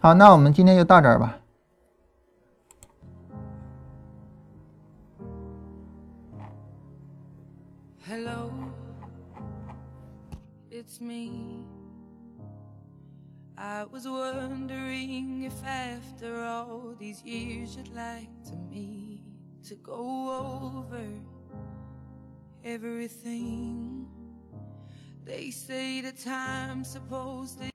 好，那我们今天就到这儿吧。I was wondering if after all these years you'd like to me to go over everything. They say the time's supposed to